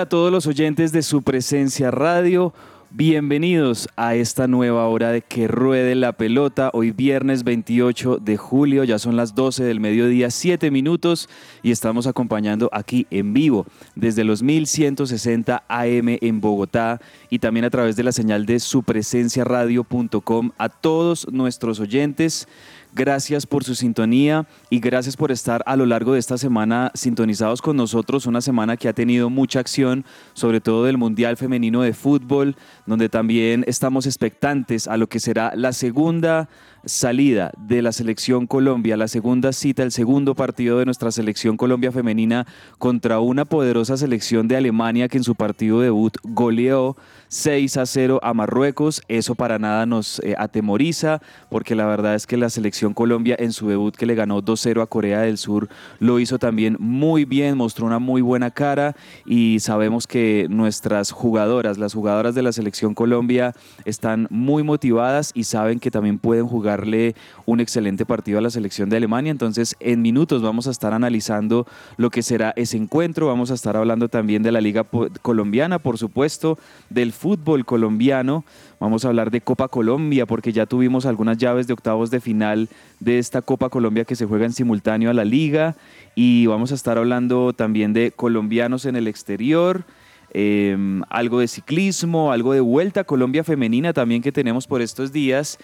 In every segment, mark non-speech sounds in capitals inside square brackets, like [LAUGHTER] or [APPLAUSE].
A todos los oyentes de su presencia radio. Bienvenidos a esta nueva hora de que ruede la pelota. Hoy viernes 28 de julio, ya son las 12 del mediodía, 7 minutos y estamos acompañando aquí en vivo desde los 1160 AM en Bogotá y también a través de la señal de supresenciaradio.com a todos nuestros oyentes. Gracias por su sintonía y gracias por estar a lo largo de esta semana sintonizados con nosotros. Una semana que ha tenido mucha acción, sobre todo del Mundial Femenino de Fútbol, donde también estamos expectantes a lo que será la segunda salida de la selección Colombia, la segunda cita, el segundo partido de nuestra selección Colombia femenina contra una poderosa selección de Alemania que en su partido debut goleó 6 a 0 a Marruecos. Eso para nada nos eh, atemoriza porque la verdad es que la selección Colombia en su debut que le ganó 2-0 a Corea del Sur lo hizo también muy bien, mostró una muy buena cara y sabemos que nuestras jugadoras, las jugadoras de la selección Colombia están muy motivadas y saben que también pueden jugarle un excelente partido a la selección de Alemania. Entonces en minutos vamos a estar analizando lo que será ese encuentro, vamos a estar hablando también de la Liga Colombiana, por supuesto, del fútbol colombiano. Vamos a hablar de Copa Colombia porque ya tuvimos algunas llaves de octavos de final de esta Copa Colombia que se juega en simultáneo a la liga y vamos a estar hablando también de colombianos en el exterior. Eh, algo de ciclismo, algo de vuelta a Colombia femenina también que tenemos por estos días.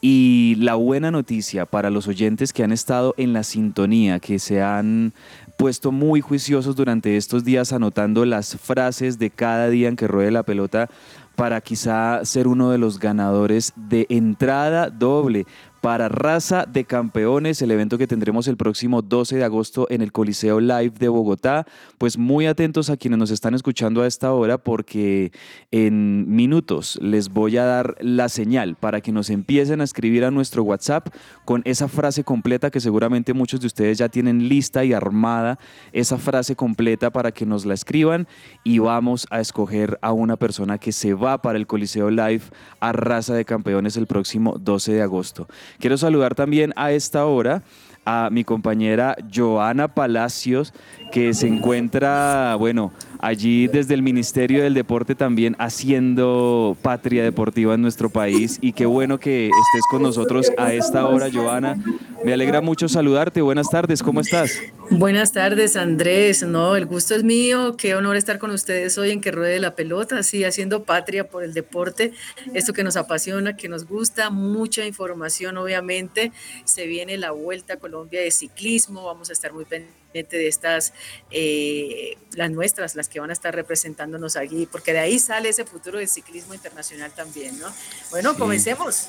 Y la buena noticia para los oyentes que han estado en la sintonía, que se han puesto muy juiciosos durante estos días anotando las frases de cada día en que ruede la pelota para quizá ser uno de los ganadores de entrada doble para Raza de Campeones, el evento que tendremos el próximo 12 de agosto en el Coliseo Live de Bogotá. Pues muy atentos a quienes nos están escuchando a esta hora porque en minutos les voy a dar la señal para que nos empiecen a escribir a nuestro WhatsApp con esa frase completa que seguramente muchos de ustedes ya tienen lista y armada, esa frase completa para que nos la escriban y vamos a escoger a una persona que se va para el Coliseo Live a Raza de Campeones el próximo 12 de agosto. Quiero saludar también a esta hora a mi compañera Joana Palacios, que se encuentra, bueno, allí desde el Ministerio del Deporte también haciendo patria deportiva en nuestro país. Y qué bueno que estés con nosotros a esta hora, Joana. Me alegra mucho saludarte. Buenas tardes, ¿cómo estás? Buenas tardes, Andrés. No, el gusto es mío. Qué honor estar con ustedes hoy en que ruede la pelota, así haciendo patria por el deporte, esto que nos apasiona, que nos gusta, mucha información, obviamente. Se viene la Vuelta a Colombia de ciclismo. Vamos a estar muy pendientes de estas, eh, las nuestras, las que van a estar representándonos allí, porque de ahí sale ese futuro del ciclismo internacional también, ¿no? Bueno, Sí. comencemos.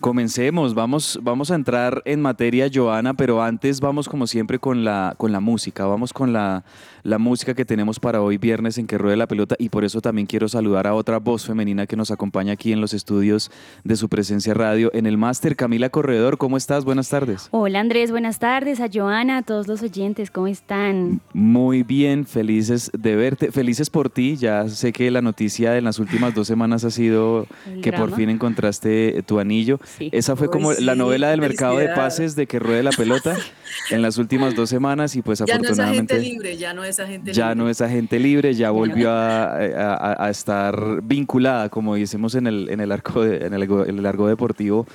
Comencemos, vamos, vamos a entrar en materia, Joana, pero antes vamos como siempre con la, con la música, vamos con la, la música que tenemos para hoy viernes en que ruede la pelota y por eso también quiero saludar a otra voz femenina que nos acompaña aquí en los estudios de su presencia radio en el máster, Camila Corredor, ¿cómo estás? Buenas tardes. Hola Andrés, buenas tardes. A Joana, a todos los oyentes, ¿cómo están? Muy bien, felices de verte, felices por ti, ya sé que la noticia de las últimas dos semanas ha sido que por fin encontraste tu anillo. Sí. Esa fue Uy, como la sí, novela del mercado de pases de que ruede la pelota [LAUGHS] en las últimas dos semanas y pues Ya no es afortunadamente agente libre, ya no es agente ya libre. no es agente libre, ya volvió a, a- a estar vinculada, como decimos en el, en el, arco, de- en el, en deportivo,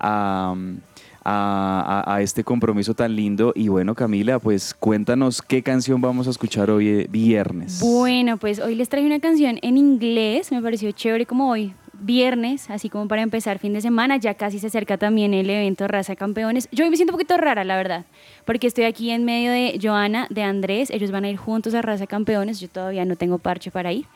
a, a- a- a este compromiso tan lindo. Y bueno, Camila, pues cuéntanos qué canción vamos a escuchar hoy eh, viernes. Bueno, pues hoy les traje una canción en inglés, me pareció chévere como hoy viernes, así como para empezar fin de semana. Ya casi se acerca también el evento Raza Campeones. Yo me siento un poquito rara, la verdad, porque estoy aquí en medio de Joana, de Andrés. Ellos van a ir juntos a Raza Campeones. Yo todavía no tengo parche para ir.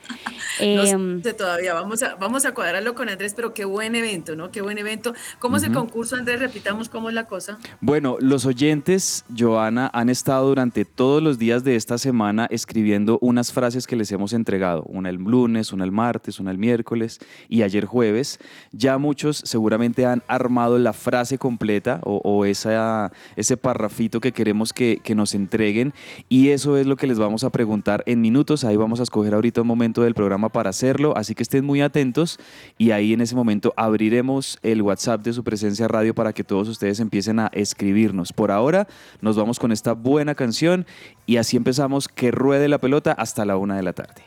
[LAUGHS] no sé todavía, vamos a, vamos a cuadrarlo con Andrés, pero qué buen evento, ¿no? Qué buen evento. ¿Cómo es el concurso, Andrés? Repitamos cómo es la cosa. Bueno, los oyentes, Joana, han estado durante todos los días de esta semana escribiendo unas frases que les hemos entregado. Una el lunes, una el martes, una el miércoles y ayer jueves. Ya muchos seguramente han armado la frase completa o, esa, ese parrafito que queremos que, que nos entreguen y eso es lo que les vamos a preguntar en minutos. Ahí vamos a escoger ahorita un momento del programa para hacerlo, así que estén muy atentos y ahí en ese momento abriremos el WhatsApp de su presencia radio para que todos ustedes empiecen a escribirnos. Por ahora nos vamos con esta buena canción y así empezamos que ruede la pelota hasta la una de la tarde.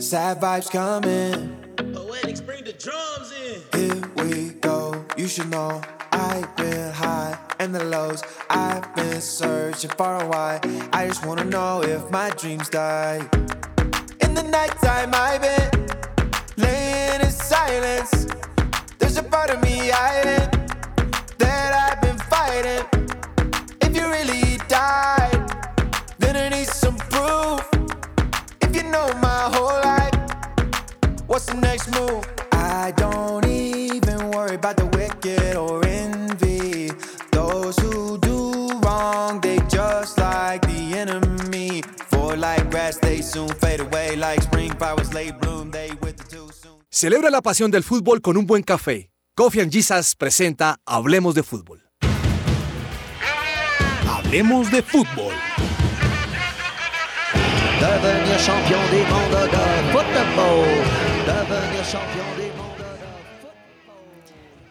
Sad vibes coming. Poetics, bring the drums in. Here we go. You should know I've been high and the lows. I've been searching far and wide. I just wanna know if my dreams die. In the nighttime, I've been laying in silence. There's a part of me hiding that I've been fighting. If you really died, then I need some proof. If you know my whole life, What's the next move? I don't even worry about the wicked or envy. Those who do wrong, they just like the enemy. For like grass, they soon fade away. Like spring flowers, late bloom, they wither too soon. Celebra la pasión del fútbol con un buen café. Coffee and Jesus presenta Hablemos de Fútbol. Hablemos de Fútbol. Devenir champion du monde de football.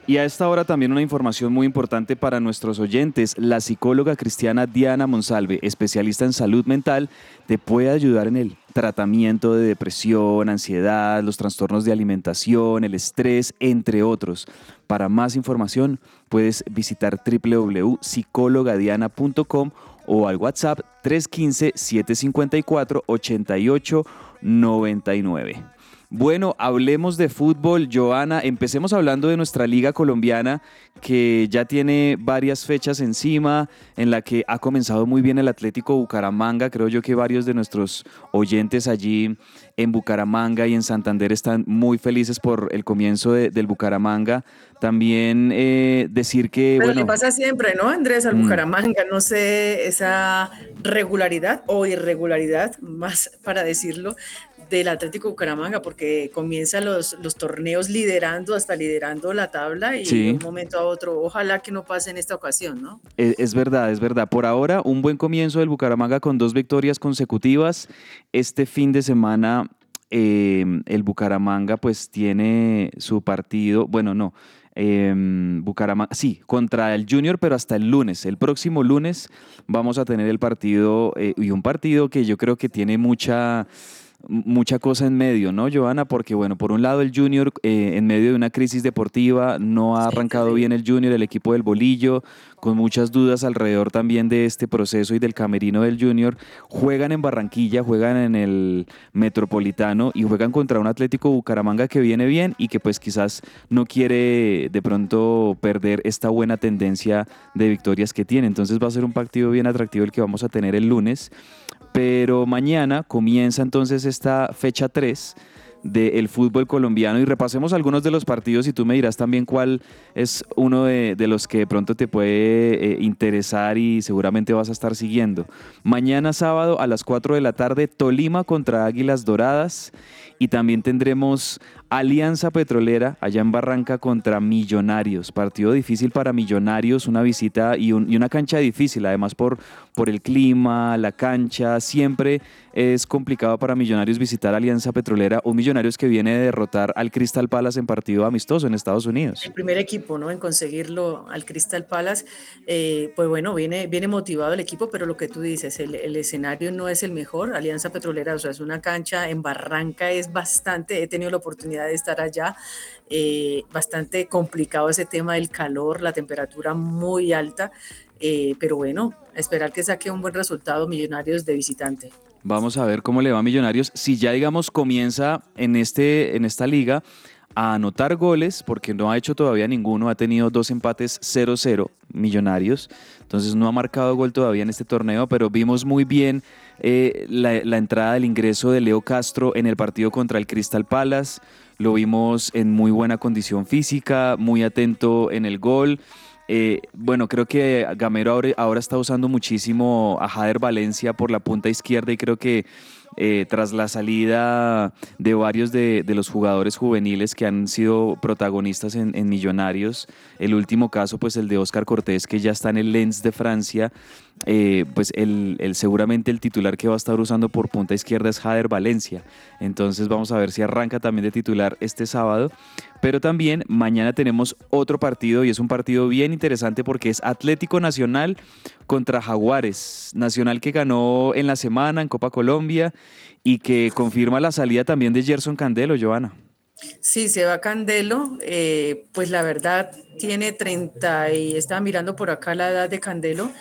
Y a esta hora también una información muy importante para nuestros oyentes. La psicóloga cristiana Diana Monsalve, especialista en salud mental, te puede ayudar en el tratamiento de depresión, ansiedad, los trastornos de alimentación, el estrés, entre otros. Para más información puedes visitar www.psicologadiana.com o al WhatsApp 315-754-8899. Bueno, hablemos de fútbol. Joana, empecemos hablando de nuestra liga colombiana que ya tiene varias fechas encima, en la que ha comenzado muy bien el Atlético Bucaramanga. Creo yo que varios de nuestros oyentes allí en Bucaramanga y en Santander están muy felices por el comienzo del Bucaramanga. También eh, decir que... Pero bueno, pasa siempre, ¿no, Andrés? Al mm. Bucaramanga, no sé, esa regularidad o irregularidad, más para decirlo, del Atlético Bucaramanga, porque comienza los, los torneos liderando, hasta liderando la tabla y de un momento a otro, ojalá que no pase en esta ocasión, ¿no? Es, es, verdad, es verdad. Por ahora, un buen comienzo del Bucaramanga con dos victorias consecutivas. Este fin de semana, eh, el Bucaramanga pues tiene su partido, bueno, no. Eh, Bucaramanga, sí, contra el Junior, pero hasta el lunes. El próximo lunes vamos a tener el partido eh, y un partido que yo creo que tiene mucha mucha cosa en medio, ¿no, Joana? Porque, bueno, por un lado el Junior, eh, en medio de una crisis deportiva, no ha arrancado bien el Junior, el equipo del Bolillo, con muchas dudas alrededor también de este proceso y del camerino del Junior. Juegan en Barranquilla, juegan en el Metropolitano y juegan contra un Atlético Bucaramanga que viene bien y que pues quizás no quiere de pronto perder esta buena tendencia de victorias que tiene. Entonces va a ser un partido bien atractivo el que vamos a tener el lunes. Pero mañana comienza entonces esta fecha 3 del fútbol colombiano y repasemos algunos de los partidos y tú me dirás también cuál es uno de, los que de pronto te puede eh, interesar y seguramente vas a estar siguiendo. Mañana sábado a las 4 de la tarde Tolima contra Águilas Doradas y también tendremos Alianza Petrolera allá en Barranca contra Millonarios. Partido difícil para Millonarios, una visita y, una cancha difícil, además por, por el clima, la cancha. Siempre es complicado para Millonarios visitar Alianza Petrolera o Millonarios que viene de derrotar al Crystal Palace en partido amistoso en Estados Unidos. El primer equipo ¿no? en conseguirlo al Crystal Palace, eh, pues bueno, viene, viene motivado el equipo, pero lo que tú dices, el, el escenario no es el mejor. Alianza Petrolera, o sea, es una cancha en Barranca, es bastante, he tenido la oportunidad de estar allá. Eh, bastante complicado ese tema del calor, la temperatura muy alta, eh, pero bueno, esperar que saque un buen resultado Millonarios de visitante. Vamos a ver cómo le va a Millonarios. Si ya, digamos, comienza en, este, en esta liga a anotar goles, porque no ha hecho todavía ninguno, ha tenido dos empates 0-0 Millonarios, entonces no ha marcado gol todavía en este torneo, pero vimos muy bien eh, la, la entrada del ingreso de Leo Castro en el partido contra el Crystal Palace, lo vimos en muy buena condición física, muy atento en el gol. Eh, bueno, creo que Gamero ahora, está usando muchísimo a Jader Valencia por la punta izquierda y creo que eh, tras la salida de varios de, los jugadores juveniles que han sido protagonistas en, Millonarios, el último caso, pues el de Oscar Cortés, que ya está en el Lens de Francia, eh, pues el, seguramente el titular que va a estar usando por punta izquierda es Jader Valencia. Entonces vamos a ver si arranca también de titular este sábado. Pero también mañana tenemos otro partido y es un partido bien interesante porque es Atlético Nacional contra Jaguares. Nacional que ganó en la semana en Copa Colombia y que confirma la salida también de Gerson Candelo, Joana. Sí, se va Candelo, eh, pues la verdad tiene 30 y estaba mirando por acá la edad de Candelo,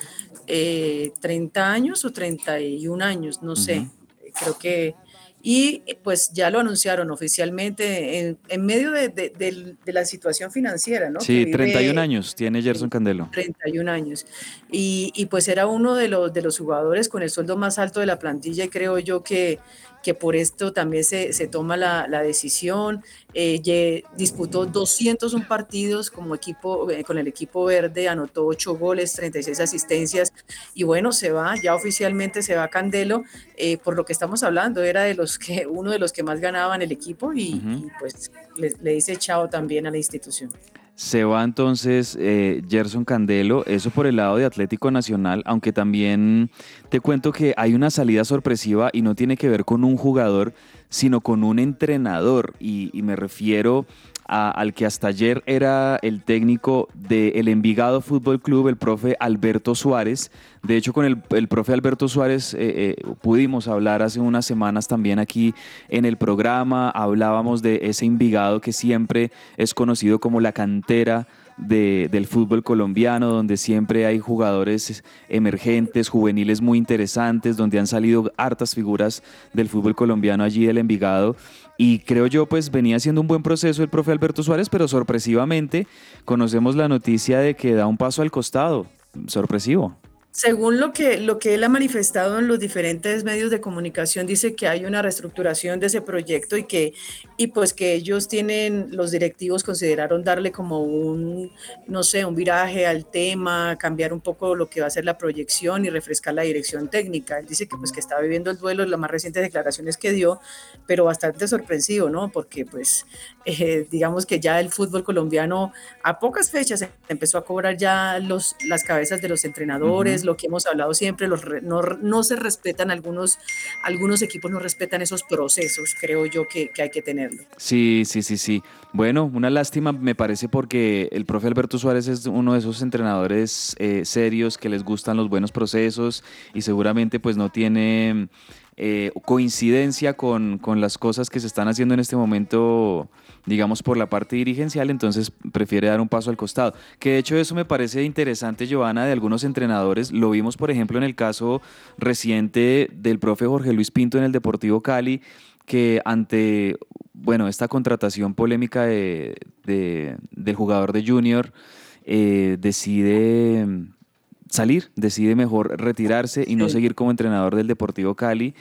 30 eh, años o 31 años, no sé, creo que y pues ya lo anunciaron oficialmente en, medio de, la situación financiera, ¿no? Sí, 31 años tiene Gerson Candelo. 31 años. Y, y, pues era uno de los, de los jugadores con el sueldo más alto de la plantilla y creo yo que que por esto también se, se toma la, la decisión. Eh, disputó 201 partidos como equipo, eh, con el equipo verde, anotó 8 goles, 36 asistencias y bueno, se va, ya oficialmente se va Candelo, eh, por lo que estamos hablando, era de los que, uno de los que más ganaban el equipo y, pues le, le dice chao también a la institución. Se va entonces eh, Gerson Candelo, eso por el lado de Atlético Nacional, aunque también te cuento que hay una salida sorpresiva y no tiene que ver con un jugador, sino con un entrenador. Y, y me refiero al que hasta ayer era el técnico del Envigado Fútbol Club, el profe Alberto Suárez. De hecho, con el, profe Alberto Suárez eh, eh, pudimos hablar hace unas semanas también aquí en el programa. Hablábamos de ese Envigado que siempre es conocido como la cantera del fútbol colombiano, donde siempre hay jugadores emergentes, juveniles muy interesantes, donde han salido hartas figuras del fútbol colombiano allí del Envigado. Y creo yo, pues venía haciendo un buen proceso el profe Alberto Suárez, pero sorpresivamente conocemos la noticia de que da un paso al costado. Sorpresivo. Según lo que, lo que él ha manifestado en los diferentes medios de comunicación, dice que hay una reestructuración de ese proyecto y que, y pues que ellos tienen, los directivos consideraron darle como un, no sé, un viraje al tema, cambiar un poco lo que va a ser la proyección y refrescar la dirección técnica. Él dice que pues que está viviendo el duelo, las más recientes declaraciones que dio, pero bastante sorpresivo, ¿no? Porque pues eh, digamos que ya el fútbol colombiano a pocas fechas empezó a cobrar ya los, las cabezas de los entrenadores, lo que hemos hablado siempre, los, no, no, se respetan algunos, algunos equipos no respetan esos procesos, creo yo que, que, hay que tenerlo. Sí, sí, sí, sí. Bueno, una lástima me parece porque el profe Alberto Suárez es uno de esos entrenadores eh, serios que les gustan los buenos procesos y seguramente pues no tiene eh, coincidencia con, con las cosas que se están haciendo en este momento digamos, por la parte dirigencial, entonces prefiere dar un paso al costado. Que de hecho eso me parece interesante, Giovanna, de algunos entrenadores. Lo vimos, por ejemplo, en el caso reciente del profe Jorge Luis Pinto en el Deportivo Cali, que ante, bueno, esta contratación polémica de, del jugador de Junior, eh, decide salir, decide mejor retirarse y no seguir como entrenador del Deportivo Cali.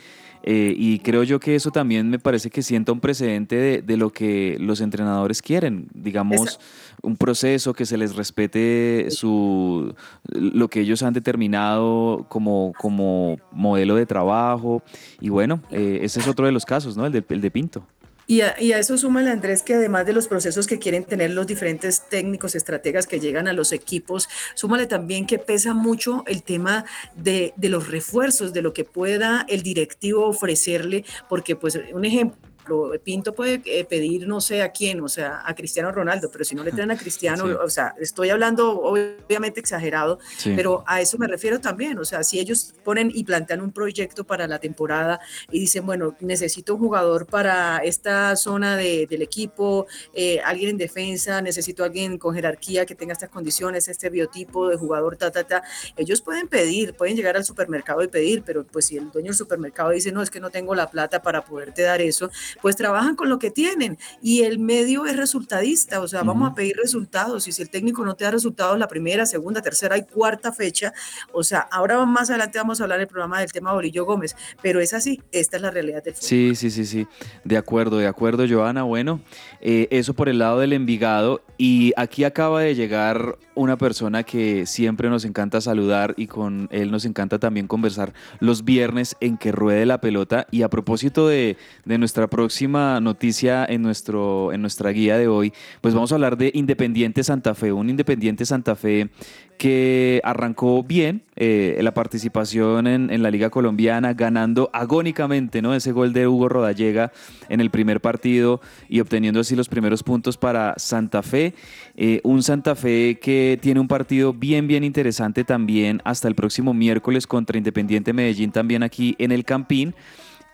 Eh, y creo yo que eso también me parece que sienta un precedente de, lo que los entrenadores quieren, digamos, un proceso que se les respete su, lo que ellos han determinado como, como modelo de trabajo. Y bueno, eh, ese es otro de los casos, ¿no? el de Pinto. Y a, eso suma el Andrés que además de los procesos que quieren tener los diferentes técnicos, estrategas que llegan a los equipos, súmale también que pesa mucho el tema de, de los refuerzos, de lo que pueda el directivo ofrecerle, porque pues un ejemplo, ejemplo, Pinto puede eh, pedir no sé a quién, o sea, a Cristiano Ronaldo, pero si no le traen a Cristiano, Sí. o sea, estoy hablando obviamente exagerado, Sí. pero a eso me refiero también, o sea, si ellos ponen y plantean un proyecto para la temporada y dicen, bueno, necesito un jugador para esta zona de- del equipo, eh, alguien en defensa, necesito alguien con jerarquía que tenga estas condiciones, este biotipo de jugador, ta, ta, ta, ellos pueden pedir, pueden llegar al supermercado y pedir, pero pues si el dueño del supermercado dice, no, es que no tengo la plata para poderte dar eso, pues trabajan con lo que tienen y el medio es resultadista, o sea, vamos a pedir resultados y si el técnico no te da resultados la primera, segunda, tercera y cuarta fecha, o sea, ahora más adelante vamos a hablar del programa del tema Bolillo Gómez, pero es así, esta es la realidad del fútbol. Sí, sí, sí, sí. De acuerdo, de acuerdo, Joana. Bueno, eh, eso por el lado del Envigado. Y aquí acaba de llegar una persona que siempre nos encanta saludar y con él nos encanta también conversar los viernes en que ruede la pelota. Y a propósito de, de nuestra próxima noticia en, nuestro, en nuestra guía de hoy, pues vamos a hablar de Independiente Santa Fe. Un Independiente Santa Fe que arrancó bien eh, la participación en, la Liga Colombiana, ganando agónicamente ¿no? ese gol de Hugo Rodallega en el primer partido y obteniendo así los primeros puntos para Santa Fe. Eh, un Santa Fe que tiene un partido bien, bien interesante también hasta el próximo miércoles contra Independiente Medellín, también aquí en el Campín.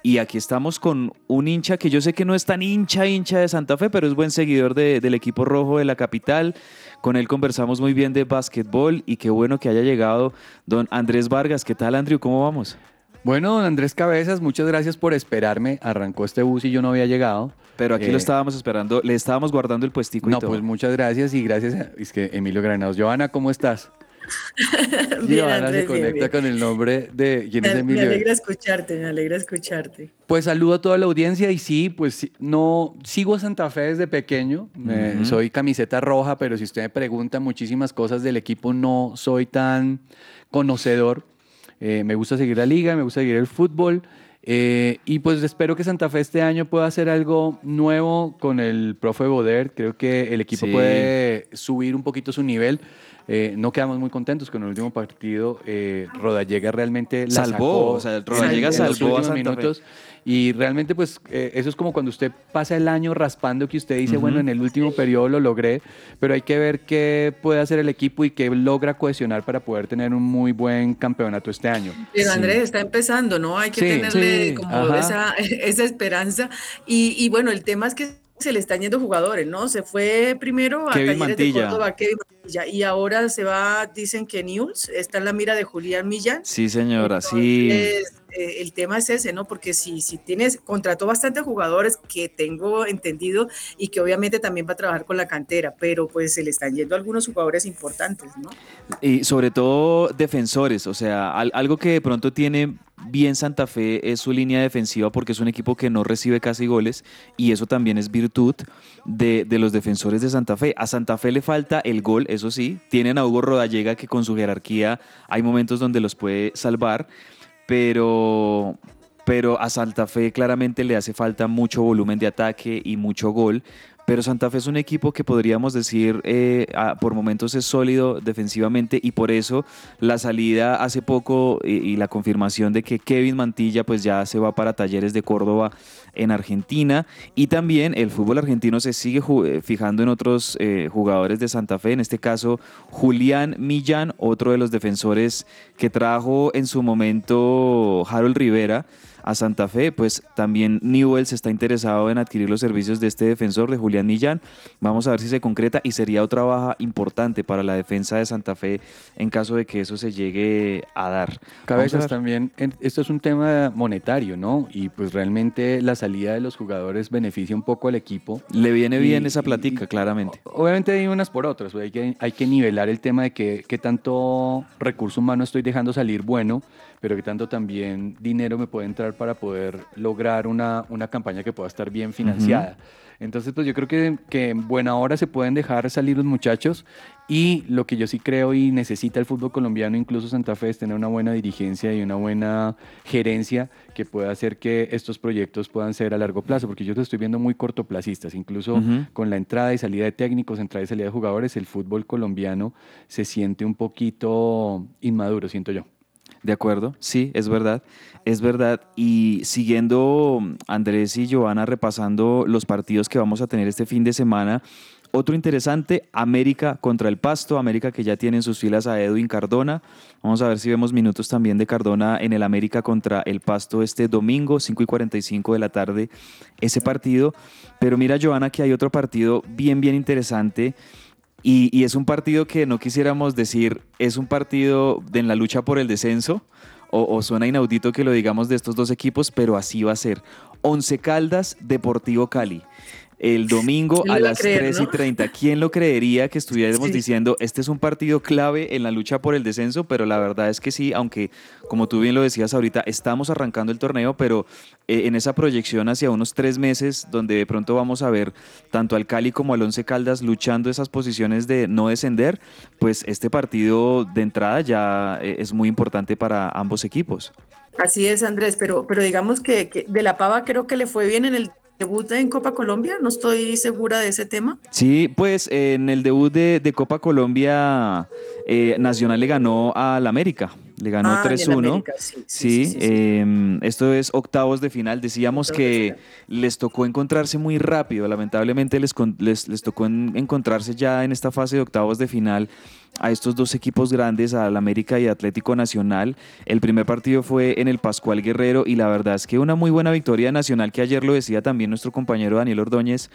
Y aquí estamos con un hincha que yo sé que no es tan hincha, hincha de Santa Fe, pero es buen seguidor de- del equipo rojo de la capital. Con él conversamos muy bien de básquetbol y qué bueno que haya llegado don Andrés Vargas. ¿Qué tal, Andrew? ¿Cómo vamos? Bueno, don Andrés Cabezas, muchas gracias por esperarme. Arrancó este bus y yo no había llegado. Pero aquí Eh, lo estábamos esperando, le estábamos guardando el puestico y No, todo. pues muchas gracias y gracias. a- es que Emilio Granados. Joana, ¿cómo estás? [LAUGHS] Bien, Joana se conecta bien. con el nombre de. ¿Quién es Me, me Emilio? alegra escucharte, me alegra escucharte. Pues saludo a toda la audiencia y sí, pues no sigo a Santa Fe desde pequeño. Me- Ujú. Soy camiseta roja, pero si usted me pregunta muchísimas cosas del equipo, no soy tan conocedor. Eh, me gusta seguir la liga, me gusta seguir el fútbol. eh, y pues espero que Santa Fe este año pueda hacer algo nuevo con el profe Boder. Creo que el equipo Sí. puede subir un poquito su nivel. Eh, no quedamos muy contentos con el último partido. Eh, Rodallega realmente la Salvó, sacó o sea, en- Rodallega en los salvó a Fe. minutos. Y realmente, pues, eh, eso es como cuando usted pasa el año raspando que usted dice, bueno, en el último periodo lo logré, pero hay que ver qué puede hacer el equipo y qué logra cohesionar para poder tener un muy buen campeonato este año. Pero Sí. Andrés está empezando, ¿no? Hay que Sí, tenerle sí, como esa, [LAUGHS] esa esperanza. Y, y bueno, el tema es que se le están yendo jugadores, ¿no? Se fue primero a Kevin Talleres de. Córdoba, Kevin Mantilla, y ahora se va, dicen que News, está en la mira de Julián Millán. Sí, señora, sí. Eh, el tema es ese, ¿no? Porque si, si tienes, contrató bastantes jugadores que tengo entendido y que obviamente también va a trabajar con la cantera, pero pues se le están yendo algunos jugadores importantes, ¿no? Y sobre todo defensores, o sea, al- algo que de pronto tiene bien Santa Fe es su línea defensiva porque es un equipo que no recibe casi goles y eso también es virtud de, de los defensores de Santa Fe. A Santa Fe le falta el gol, eso sí, tienen a Hugo Rodallega que con su jerarquía hay momentos donde los puede salvar, pero, pero a Santa Fe claramente le hace falta mucho volumen de ataque y mucho gol. Pero Santa Fe es un equipo que podríamos decir eh, por momentos es sólido defensivamente y por eso la salida hace poco y, y la confirmación de que Kevin Mantilla pues ya se va para Talleres de Córdoba en Argentina y también el fútbol argentino se sigue eh, fijando en otros eh, jugadores de Santa Fe, en este caso Julián Millán, otro de los defensores que trajo en su momento Harold Rivera a Santa Fe, pues también Newell's está interesado en adquirir los servicios de este defensor, de Julián Millán. Vamos a ver si se concreta y sería otra baja importante para la defensa de Santa Fe en caso de que eso se llegue a dar. A Cabezas también, esto es un tema monetario, ¿no? Y pues realmente la salida de los jugadores beneficia un poco al equipo. Le viene bien Y- esa platica, y- claramente. Obviamente hay unas por otras, hay que, hay que nivelar el tema de qué tanto recurso humano estoy dejando salir bueno, pero que tanto también dinero me puede entrar para poder lograr una, una campaña que pueda estar bien financiada. Entonces, pues yo creo que, que en buena hora se pueden dejar salir los muchachos y lo que yo sí creo y necesita el fútbol colombiano, incluso Santa Fe, es tener una buena dirigencia y una buena gerencia que pueda hacer que estos proyectos puedan ser a largo plazo, porque yo los estoy viendo muy cortoplacistas, incluso Ujú. con la entrada y salida de técnicos, entrada y salida de jugadores, el fútbol colombiano se siente un poquito inmaduro, siento yo. De acuerdo, sí, es verdad, es verdad. Y siguiendo Andrés y Joana repasando los partidos que vamos a tener este fin de semana, otro interesante, América contra el Pasto, América que ya tiene en sus filas a Edwin Cardona. Vamos a ver si vemos minutos también de Cardona en el América contra el Pasto este domingo, 5 y 45 de la tarde, ese partido. Pero mira, Joana, que hay otro partido bien, bien interesante. Y, es un partido que no quisiéramos decir, es un partido en la lucha por el descenso, o, suena inaudito que lo digamos de estos dos equipos, pero así va a ser. Once Caldas, Deportivo Cali el domingo a las 3 y 30. ¿Quién lo creería que estuviéramos diciendo, este es un partido clave en la lucha por el descenso? Pero la verdad es que sí, aunque como tú bien lo decías ahorita, estamos arrancando el torneo, pero eh, en esa proyección hacia unos tres meses, donde de pronto vamos a ver tanto al Cali como al Once Caldas luchando esas posiciones de no descender, pues este partido de entrada ya eh, es muy importante para ambos equipos. Así es, Andrés, pero, pero digamos que, que de la Pava creo que le fue bien en el debut en Copa Colombia? No estoy segura de ese tema. Sí, pues en el debut de, Copa Colombia, eh, Nacional le ganó al América. Le ganó 3-1. Ah, sí, em, esto es octavos de final. Decíamos que les tocó encontrarse muy rápido. Lamentablemente les, les, tocó encontrarse ya en esta fase de octavos de final a estos dos equipos grandes, al América y Atlético Nacional. El primer partido fue en el Pascual Guerrero y la verdad es que una muy buena victoria Nacional, que ayer lo decía también nuestro compañero Daniel Ordóñez.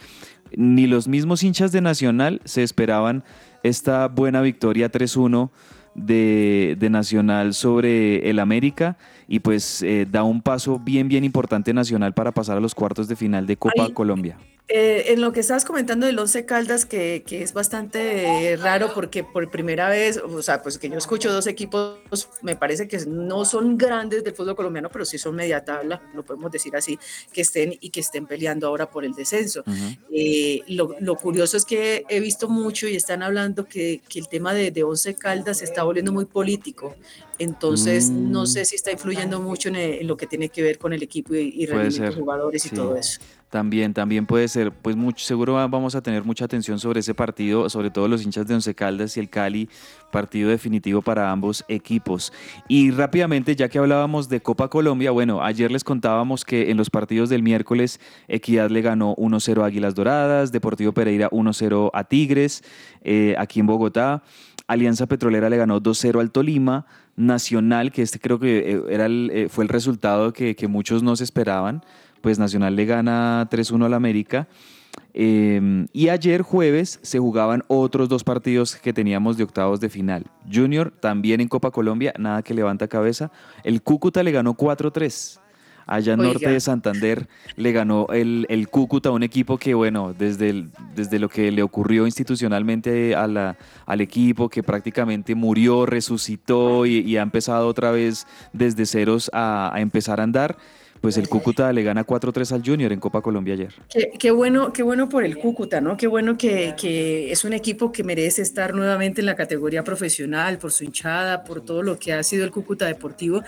Ni los mismos hinchas de Nacional se esperaban esta buena victoria 3-1 de, Nacional sobre el América y pues eh, da un paso bien, bien importante Nacional para pasar a los cuartos de final de Copa Colombia. Eh, en lo que estabas comentando del Once Caldas, que, que, es bastante raro porque por primera vez, o sea, pues que yo escucho dos equipos, me parece que no son grandes del fútbol colombiano, pero sí son media tabla, lo podemos decir así, que estén y que estén peleando ahora por el descenso. Eh, lo, lo, curioso es que he visto mucho y están hablando que, que el tema de, de, Once Caldas se está volviendo muy político. Entonces, no mm. sé si está influyendo mucho en, lo que tiene que ver con el equipo y, y rendimiento de jugadores y todo eso. También, también puede ser, pues mucho, seguro vamos a tener mucha atención sobre ese partido, sobre todo los hinchas de Once Caldas y el Cali, partido definitivo para ambos equipos. Y rápidamente, ya que hablábamos de Copa Colombia, bueno, ayer les contábamos que en los partidos del miércoles Equidad le ganó 1-0 a Águilas Doradas, Deportivo Pereira 1-0 a Tigres, eh, aquí en Bogotá. Alianza Petrolera le ganó 2-0 al Tolima, Nacional, que este creo que eh, era eh, fue el resultado que, que muchos no se esperaban, pues Nacional le gana 3-1 al América. Em, y ayer jueves se jugaban otros dos partidos que teníamos de octavos de final. Junior también en Copa Colombia, nada que levanta cabeza. El Cúcuta le ganó 4-3. Allá en norte de Santander le ganó el, el, Cúcuta, un equipo que, bueno, desde, desde lo que le ocurrió institucionalmente a la, al equipo, que prácticamente murió, resucitó y, ha empezado otra vez desde ceros a, a empezar a andar pues el Cúcuta le gana 4-3 al Junior en Copa Colombia ayer. Qué, bueno, qué bueno por el Cúcuta, ¿no? Qué bueno que, que, es un equipo que merece estar nuevamente en la categoría profesional, por su hinchada, por todo lo que ha sido el Cúcuta Deportivo.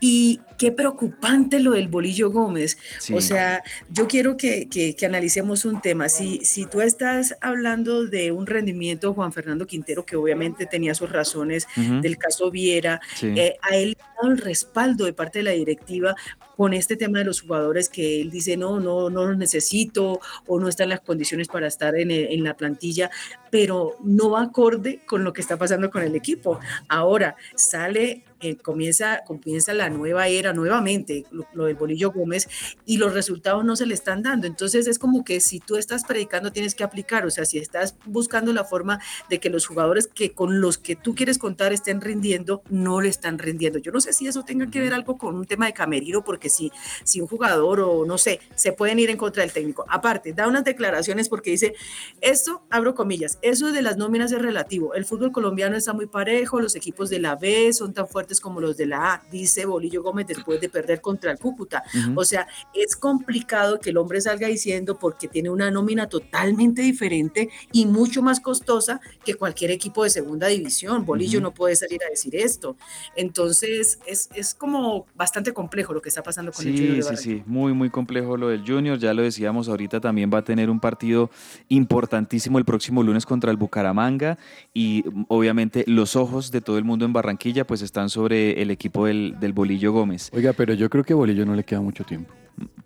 Y qué preocupante lo del Bolillo Gómez. O sea, yo quiero que, que, analicemos un tema. Si, si tú estás hablando de un rendimiento, Juan Fernando Quintero, que obviamente tenía sus razones del caso Viera, eh, a él el respaldo de parte de la directiva con este tema de los jugadores que él dice, no, no, no los necesito o no están las condiciones para estar en, en la plantilla, pero no acorde con lo que está pasando con el equipo. Ahora sale eh, comienza, comienza la nueva era nuevamente, lo, del Bolillo Gómez, y los resultados no se le están dando. Entonces es como que si tú estás predicando tienes que aplicar, o sea, si estás buscando la forma de que los jugadores que con los que tú quieres contar estén rindiendo, no le están rindiendo. Yo no sé si eso tenga que ver algo con un tema de camerino, porque si, si un jugador o no sé, se pueden ir en contra del técnico. Aparte, da unas declaraciones porque dice, esto, abro comillas, eso de las nóminas es relativo. El fútbol colombiano está muy parejo, los equipos de la B son tan fuertes como los de la A, dice Bolillo Gómez después de perder contra el Cúcuta. O sea, es complicado que el hombre salga diciendo porque tiene una nómina totalmente diferente y mucho más costosa que cualquier equipo de segunda división. Bolillo no puede salir a decir esto. Entonces, es, es como bastante complejo lo que está pasando con el Junior. sí, sí, muy, muy complejo lo del Junior. Ya lo decíamos, ahorita también va a tener un partido importantísimo el próximo lunes contra el Bucaramanga y mm, obviamente los ojos de todo el mundo en Barranquilla pues están sobre el equipo del, del Bolillo Gómez. Oiga, pero yo creo que Bolillo no le queda mucho tiempo.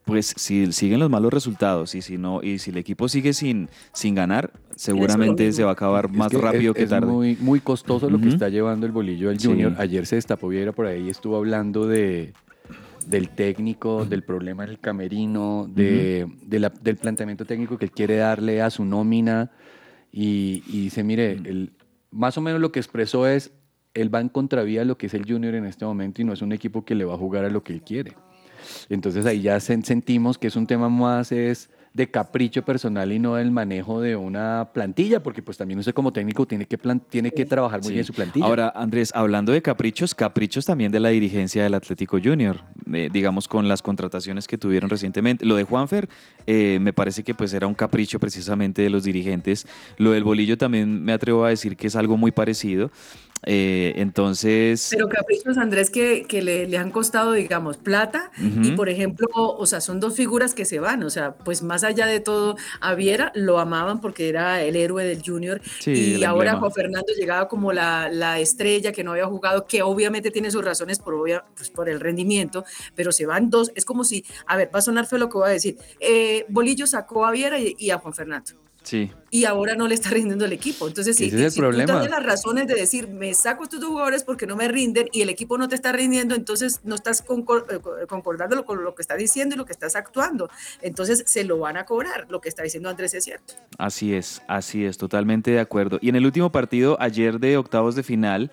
Pues si siguen los malos resultados y si no y si el equipo sigue sin, sin ganar, seguramente se va a acabar Es más que rápido es, que es tarde. muy, muy costoso lo que está llevando el bolillo al Sí. Junior. Ayer se destapó Viera por ahí, estuvo hablando de del técnico, del problema en el camerino, de, de la- del planteamiento técnico que él quiere darle a su nómina. Y, y dice, mire, el, más o menos lo que expresó es, él va en contravía de lo que es el Junior en este momento y no es un equipo que le va a jugar a lo que él quiere. Entonces ahí ya sen- sentimos que es un tema más es de capricho personal y no del manejo de una plantilla, porque pues también usted como técnico tiene que, plan- tiene que trabajar muy Sí. bien su plantilla. Ahora, Andrés, hablando de caprichos, caprichos también de la dirigencia del Atlético Junior, eh, digamos con las contrataciones que tuvieron recientemente. Lo de Juanfer eh, me parece que pues era un capricho precisamente de los dirigentes. Lo del bolillo también me atrevo a decir que es algo muy parecido. Eh, entonces, Pero caprichos, Andrés, que, que le, le han costado, digamos, plata. Y, por ejemplo, o sea, son dos figuras que se van. O sea, pues más allá de todo, a Viera lo amaban porque era el héroe del Junior. Sí, y ahora. Juan Fernando llegaba como la, la estrella que no había jugado, que obviamente tiene sus razones por, obvia- pues, por el rendimiento, pero se van dos. Es como si, a ver, va a sonar feo lo que voy a decir. Eh, Bolillo sacó a Viera y, y a Juan Fernando sí. y ahora no le está rindiendo el equipo. Entonces, si, es el si tú las razones de decir, me saco estos dos jugadores porque no me rinden y el equipo no te está rindiendo, entonces no estás eh, co- concordando con lo que está diciendo y lo que estás actuando. Entonces, se lo van a cobrar. Lo que está diciendo Andrés es cierto. Así es, así es, totalmente de acuerdo. Y en el último partido, ayer de octavos de final,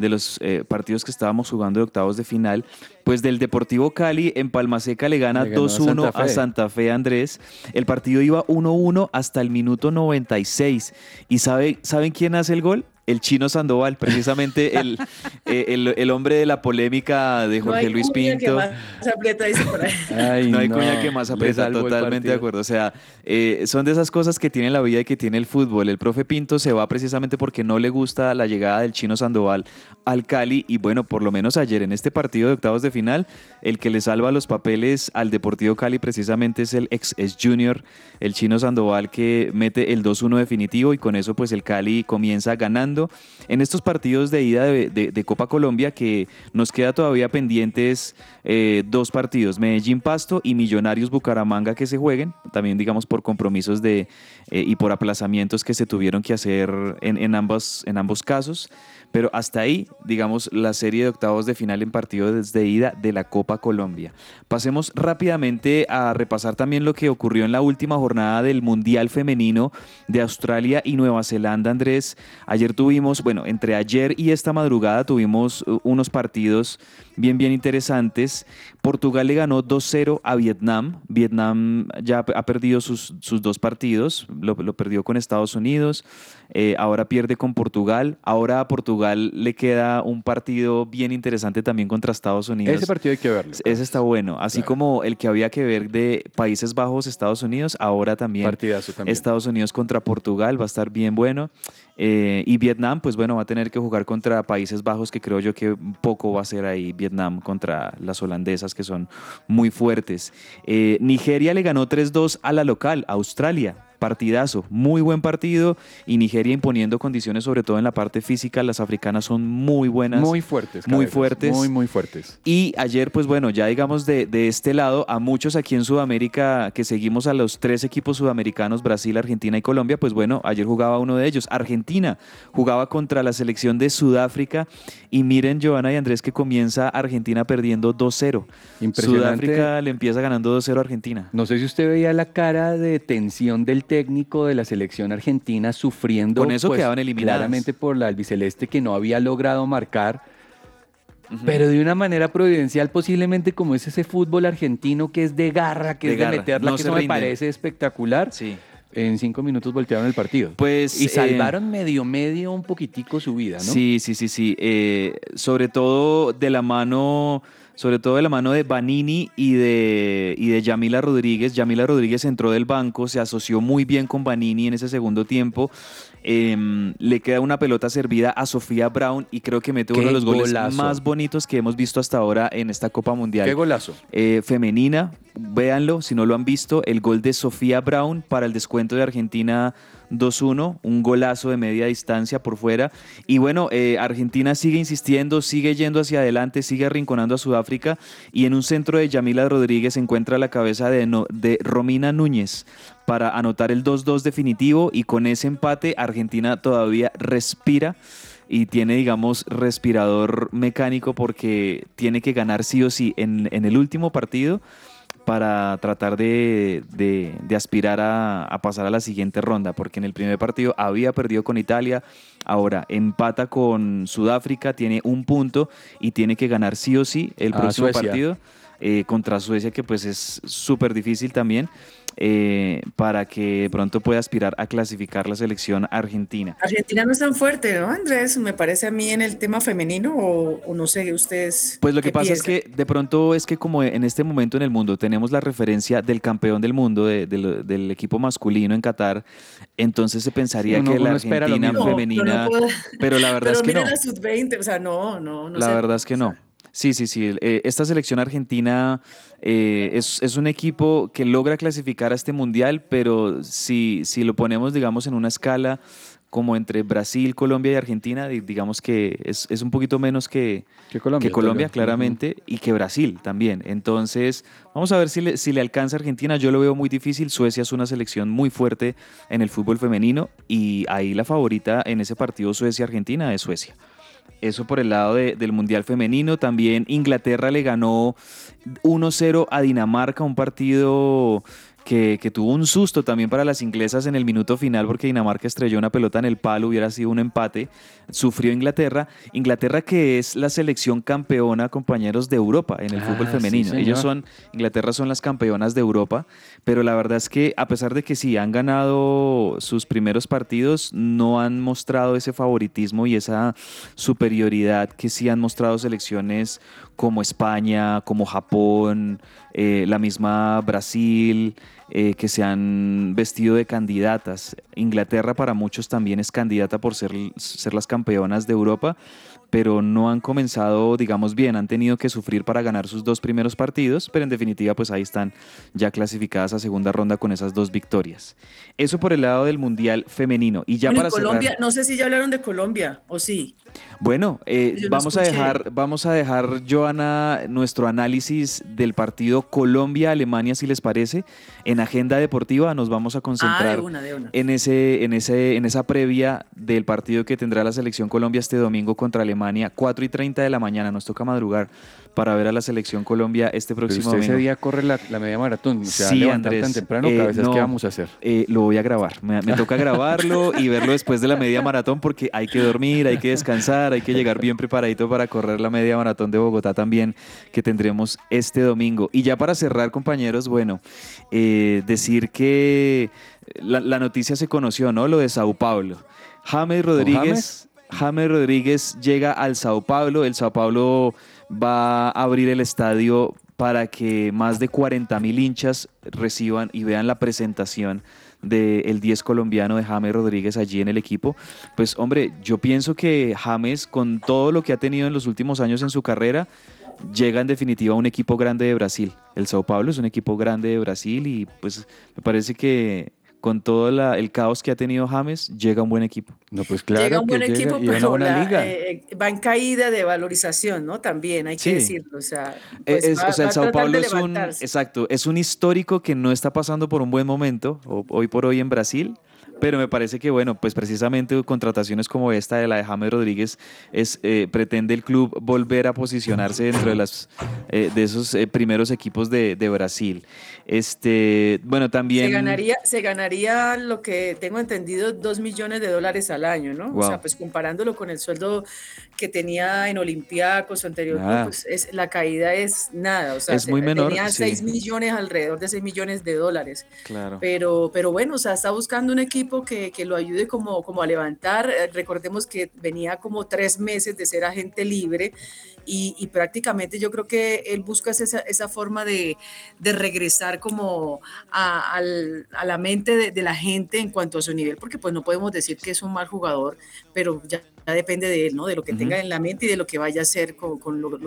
de los eh, partidos que estábamos jugando de octavos de final, pues del Deportivo Cali en Palmaseca le gana Le ganó a 2-1 Santa a Fe. Santa Fe Andrés. El partido iba 1-1 hasta el minuto 96. ¿Y sabe, saben quién hace el gol? El chino Sandoval, precisamente [LAUGHS] el, eh, el, el hombre de la polémica de Jorge no hay Luis que Pinto. más aprieta, dice por ahí. [LAUGHS] Ay, No hay cuña que más aprieta, totalmente de acuerdo. O sea, eh, son de esas cosas que tiene la vida y que tiene el fútbol. El profe Pinto se va precisamente porque no le gusta la llegada del chino Sandoval al Cali. Y bueno, por lo menos ayer en este partido de octavos de final, el que le salva los papeles al Deportivo Cali precisamente es el ex, ex Junior, el chino Sandoval, que mete el 2-1 definitivo y con eso pues el Cali comienza ganando. En estos partidos de ida de, Copa Colombia que nos queda todavía pendientes eh, dos partidos, Medellín Pasto y Millonarios Bucaramanga que se jueguen, también digamos por compromisos de, eh, y por aplazamientos que se tuvieron que hacer en, en, en ambos casos. Pero hasta ahí, digamos, la serie de octavos de final en partidos de ida de la Copa Colombia. Pasemos rápidamente a repasar también lo que ocurrió en la última jornada del Mundial Femenino de Australia y Nueva Zelanda, Andrés. Ayer tuvimos, bueno, entre ayer y esta madrugada tuvimos uh, unos partidos bien, bien interesantes. Portugal le ganó 2-0 a Vietnam. Vietnam ya ha perdido sus, sus dos partidos, lo, perdió con Estados Unidos, eh, ahora pierde con Portugal. Ahora Portugal le queda un partido bien interesante también contra Estados Unidos. Ese partido hay que verlo. Ese está bueno, así Claro. como el que había que ver de Países Bajos, Estados Unidos, ahora también Partidazo también. Estados Unidos contra Portugal va a estar bien bueno. Eh, y Vietnam, pues bueno, va a tener que jugar contra Países Bajos, que creo yo que poco va a ser ahí Vietnam contra las holandesas, que son muy fuertes. Eh, Nigeria le ganó 3-2 a la local, Australia. Partidazo, muy buen partido y Nigeria imponiendo condiciones sobre todo en la parte física, las africanas son muy buenas. Muy fuertes. Muy cabezas, fuertes. Muy, muy fuertes. Y ayer, pues bueno, ya digamos de, de este lado, a muchos aquí en Sudamérica que seguimos a los tres equipos sudamericanos, Brasil, Argentina y Colombia, pues bueno, ayer jugaba uno de ellos, Argentina, jugaba contra la selección de Sudáfrica y miren, Joana y Andrés, que comienza Argentina perdiendo 2-0. Impresionante. Sudáfrica le empieza ganando 2-0 a Argentina. No sé si usted veía la cara de tensión del técnico de la selección argentina sufriendo. Con eso pues, quedaban eliminadas. Claramente por la albiceleste que no había logrado marcar. Pero de una manera providencial, posiblemente como es ese fútbol argentino que es de garra, que De es de garra, meterla, no que eso me parece espectacular. Sí. En cinco minutos voltearon el partido. Pues, y eh, salvaron medio medio un poquitico su vida, ¿no? Sí, sí, sí, sí. Eh, sobre todo de la mano, sobre todo de la mano de Banini y de, y de Yamila Rodríguez. Yamila Rodríguez entró del banco, se asoció muy bien con Banini en ese segundo tiempo. Em, le queda una pelota servida a Sofía Brown y creo que mete uno de los goles golazo. más bonitos que hemos visto hasta ahora en esta Copa Mundial Qué golazo. eh, femenina. véanlo si no lo han visto, el gol de Sofía Brown para el descuento de Argentina 2-1, un golazo de media distancia por fuera. Y bueno, eh, Argentina sigue insistiendo, sigue yendo hacia adelante, sigue arrinconando a Sudáfrica y en un centro de Yamila Rodríguez se encuentra la cabeza de, no- de Romina Núñez para anotar el 2-2 definitivo y con ese empate Argentina todavía respira y tiene, digamos, respirador mecánico porque tiene que ganar sí o sí en, en el último partido para tratar de, de- de aspirar a, a pasar a la siguiente ronda, porque en el primer partido había perdido con Italia, ahora empata con Sudáfrica, tiene un punto y tiene que ganar sí o sí el próximo partido eh, contra Suecia, que pues es súper difícil también, eh, para que de pronto pueda aspirar a clasificar la selección argentina. Argentina no es tan fuerte, ¿no, Andrés? Me parece a mí en el tema femenino, o, o no sé, ustedes. Pues lo que pasa es que de pronto es que como en este momento en el mundo tenemos la referencia del campeón del mundo, de- de lo- del equipo masculino en Qatar, entonces se pensaría Sí, uno- que la uno Argentina. No, femenina, pero no pero la [LAUGHS] verdad pero es que mira no. la sub-20, o sea, no, no, no la sé. verdad es que no. Sí, sí, sí. eh, esta selección argentina eh, es, es un equipo que logra clasificar a este mundial, pero si, si lo ponemos, digamos, en una escala como entre Brasil, Colombia y Argentina, di- digamos que es, es un poquito menos que, Que Colombia, que Colombia, Toño. claramente, y que Brasil también. Entonces, vamos a ver si le, si le alcanza a Argentina. Yo lo veo muy difícil. Suecia es una selección muy fuerte en el fútbol femenino y ahí la favorita en ese partido Suecia-Argentina es Suecia. Eso por el lado de- del Mundial Femenino. También Inglaterra le ganó 1-0 a Dinamarca, un partido que, que tuvo un susto también para las inglesas en el minuto final porque Dinamarca estrelló una pelota en el palo, hubiera sido un empate. Sufrió Inglaterra. Inglaterra que es la selección campeona, compañeros, de Europa en el Ah, fútbol sí, femenino. Ellos son, Inglaterra son las campeonas de Europa, pero la verdad es que a pesar de que sí han ganado sus primeros partidos, no han mostrado ese favoritismo y esa superioridad que sí han mostrado selecciones como España, como Japón, eh, la misma Brasil, eh, que se han vestido de candidatas. Inglaterra para muchos también es candidata por ser, ser las campeonas de Europa, pero no han comenzado, digamos bien, han tenido que sufrir para ganar sus dos primeros partidos, pero en definitiva pues ahí están ya clasificadas a segunda ronda con esas dos victorias. Eso por el lado del Mundial femenino. Y ya Bueno, para cerrar- Colombia, no sé si ya hablaron de Colombia, o sí. bueno, eh, vamos a dejar, vamos a dejar, Joana, nuestro análisis del partido Colombia-Alemania, si les parece. En agenda deportiva nos vamos a Ah, concentrar de una, de una. en ese, en ese, en esa previa del partido que tendrá la selección Colombia este domingo contra Alemania, 4 y 30 de la mañana. Nos toca madrugar para ver a la selección Colombia este Pero próximo usted ese domingo. día corre la, la media maratón. ¿Se va a Sí, Andrés, tan temprano? eh, cabezas, no. ¿Qué vamos a hacer? Eh, lo voy a grabar. Me, me toca grabarlo y verlo después de la media maratón porque hay que dormir, hay que descansar, hay que llegar bien preparadito para correr la media maratón de Bogotá también que tendremos este domingo. Y ya para cerrar, compañeros, bueno, eh, decir que la, la noticia se conoció, ¿no? Lo de Sao Paulo. James Rodríguez. James Rodríguez llega al Sao Paulo. El Sao Paulo va a abrir el estadio para que más de 40 mil hinchas reciban y vean la presentación del 10 colombiano de James Rodríguez allí en el equipo. Pues hombre, yo pienso que James, con todo lo que ha tenido en los últimos años en su carrera, llega en definitiva a un equipo grande de Brasil. El Sao Paulo es un equipo grande de Brasil y pues me parece que con todo la- el caos que ha tenido James, llega un buen equipo. No, pues claro. llega un buen que equipo, pero la- liga. eh, va en caída de valorización, ¿no? También hay que Sí. decirlo. O sea, Eh, pues es- va- o sea, va el Sao Paulo es un, exacto, es un histórico que no está pasando por un buen momento o- hoy por hoy en Brasil, pero me parece que bueno, pues precisamente contrataciones como esta de la de James Rodríguez es eh, pretende el club volver a posicionarse dentro de las eh, de esos eh, primeros equipos de, de Brasil. Este, bueno, también Se ganaría, se ganaría lo que tengo entendido, dos millones de dólares al año, ¿no? O sea, pues comparándolo con el sueldo que tenía en Olympiacos o anterior, club, pues es, la caída es nada. O sea, Es se- muy menor, tenía sí. 6 millones, alrededor de 6 millones de dólares. claro. Pero, pero bueno, o sea, está buscando un equipo que, que lo ayude como, como a levantar. Eh, Recordemos que venía como tres meses de ser agente libre y, prácticamente yo creo que él busca esa, esa forma de, de, regresar como a, a la mente de, de, la gente en cuanto a su nivel, porque pues no podemos decir que es un mal jugador, pero ya depende de él, ¿no? De lo que tenga en la mente y de lo que vaya a hacer con, lo,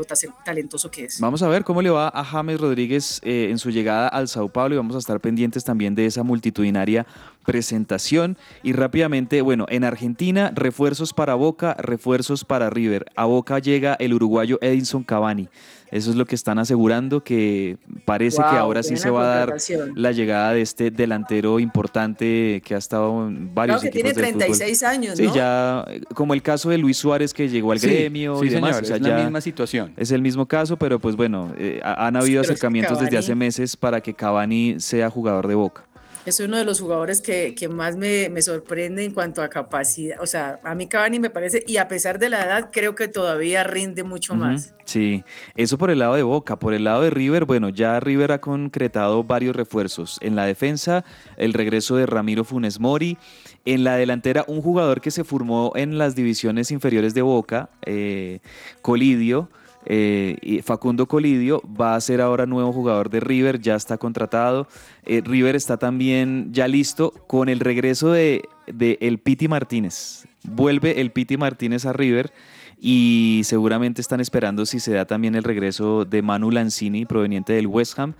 talentoso que es. Vamos a ver cómo le va a James Rodríguez eh, en su llegada al Sao Paulo y vamos a estar pendientes también de esa multitudinaria presentación. Y rápidamente, bueno, en Argentina, refuerzos para Boca, refuerzos para River. A Boca llega el uruguayo Edinson Cavani. Eso es lo que están asegurando, que parece que ahora sí se va a dar la llegada de este delantero importante que ha estado en varios claro, que tiene 36 años, ¿no? Sí, ya como el caso de Luis Suárez que llegó al gremio y demás. es la misma situación. Es el mismo caso, pero pues bueno, eh, han habido acercamientos desde hace meses para que Cavani sea jugador de Boca es uno de los jugadores que, que más me, me, sorprende en cuanto a capacidad. O sea, a mí Cavani me parece, y a pesar de la edad, creo que todavía rinde mucho más. Sí, eso por el lado de Boca. Por el lado de River, bueno, ya River ha concretado varios refuerzos. En la defensa, el regreso de Ramiro Funes Mori. En la delantera, un jugador que se formó en las divisiones inferiores de Boca, eh, Colidio. Eh, Facundo Colidio va a ser ahora nuevo jugador de River, ya está contratado. Eh, River está también ya listo con el regreso de, el Piti Martínez. Vuelve el Piti Martínez a River y seguramente están esperando si se da también el regreso de Manu Lanzini proveniente del West Ham.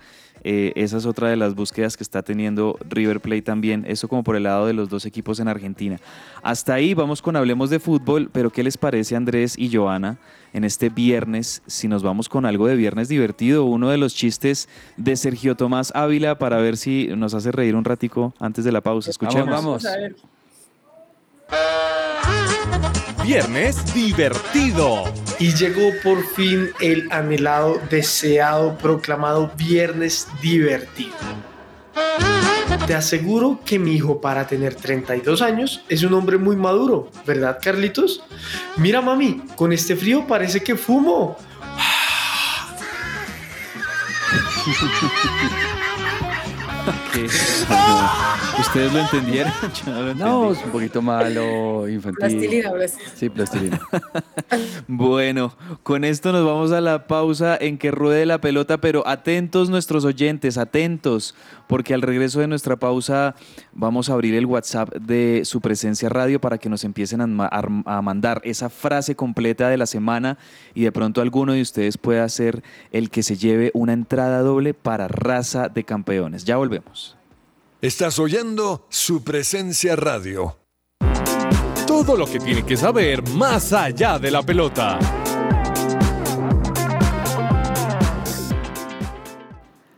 Eh, esa es otra de las búsquedas que está teniendo River Plate también, eso como por el lado de los dos equipos en Argentina. Hasta ahí vamos con Hablemos de Fútbol, pero ¿qué les parece Andrés y Joana en este viernes? Si nos vamos con algo de viernes divertido, uno de los chistes de Sergio Tomás Ávila para ver si nos hace reír un ratico antes de la pausa. Escuchemos. Vamos. Viernes divertido. Y llegó por fin el anhelado, deseado, proclamado Viernes divertido. Te aseguro que mi hijo para tener 32 años es un hombre muy maduro, ¿verdad Carlitos? Mira mami, con este frío parece que fumo. [LAUGHS] [LAUGHS] ¿Ustedes lo entendieron? [LAUGHS] no, es un poquito malo, infantil. Plastilina, Sí, plastilina. [LAUGHS] bueno, con esto nos vamos a la pausa en que ruede la pelota, pero atentos nuestros oyentes, atentos, porque al regreso de nuestra pausa vamos a abrir el WhatsApp de su presencia radio para que nos empiecen a, a mandar esa frase completa de la semana y de pronto alguno de ustedes pueda ser el que se lleve una entrada doble para raza de campeones. Ya volvemos. Estás oyendo su presencia radio. Todo lo que tiene que saber más allá de la pelota.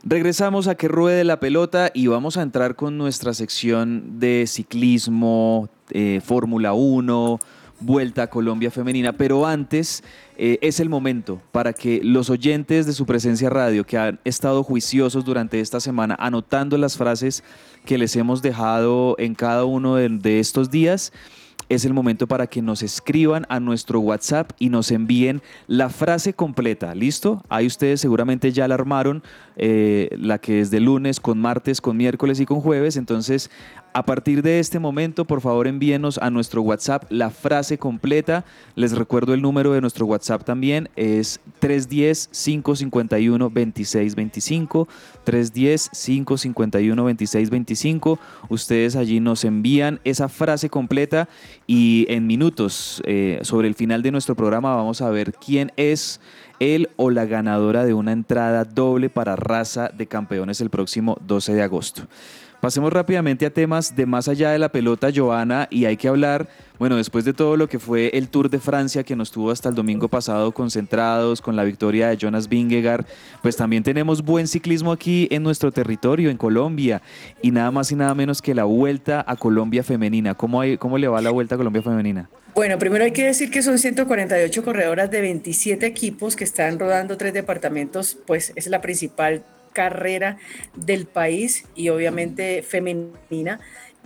Regresamos a que ruede la pelota y vamos a entrar con nuestra sección de ciclismo, eh, Fórmula 1, Vuelta a Colombia Femenina, pero antes eh, es el momento para que los oyentes de su presencia radio que han estado juiciosos durante esta semana anotando las frases que les hemos dejado en cada uno de, estos días, es el momento para que nos escriban a nuestro WhatsApp y nos envíen la frase completa. ¿Listo? Ahí ustedes seguramente ya la armaron, eh, la que es de lunes, con martes, con miércoles y con jueves. Entonces, a partir de este momento, por favor, envíenos a nuestro WhatsApp la frase completa. Les recuerdo el número de nuestro WhatsApp también, es 310-551-2625. 310-551-2625. Ustedes allí nos envían esa frase completa y en minutos, eh, sobre el final de nuestro programa, vamos a ver quién es él o la ganadora de una entrada doble para raza de campeones el próximo 12 de agosto. Pasemos rápidamente a temas de más allá de la pelota, Joana, y hay que hablar, bueno, después de todo lo que fue el Tour de Francia que nos tuvo hasta el domingo pasado concentrados con la victoria de Jonas Vingegaard, pues también tenemos buen ciclismo aquí en nuestro territorio, en Colombia, y nada más y nada menos que la Vuelta a Colombia Femenina. ¿Cómo, cómo le va la Vuelta a Colombia Femenina? Bueno, primero hay que decir que son 148 corredoras de 27 equipos que están rodando tres departamentos, pues es la principal carrera del país y obviamente femenina.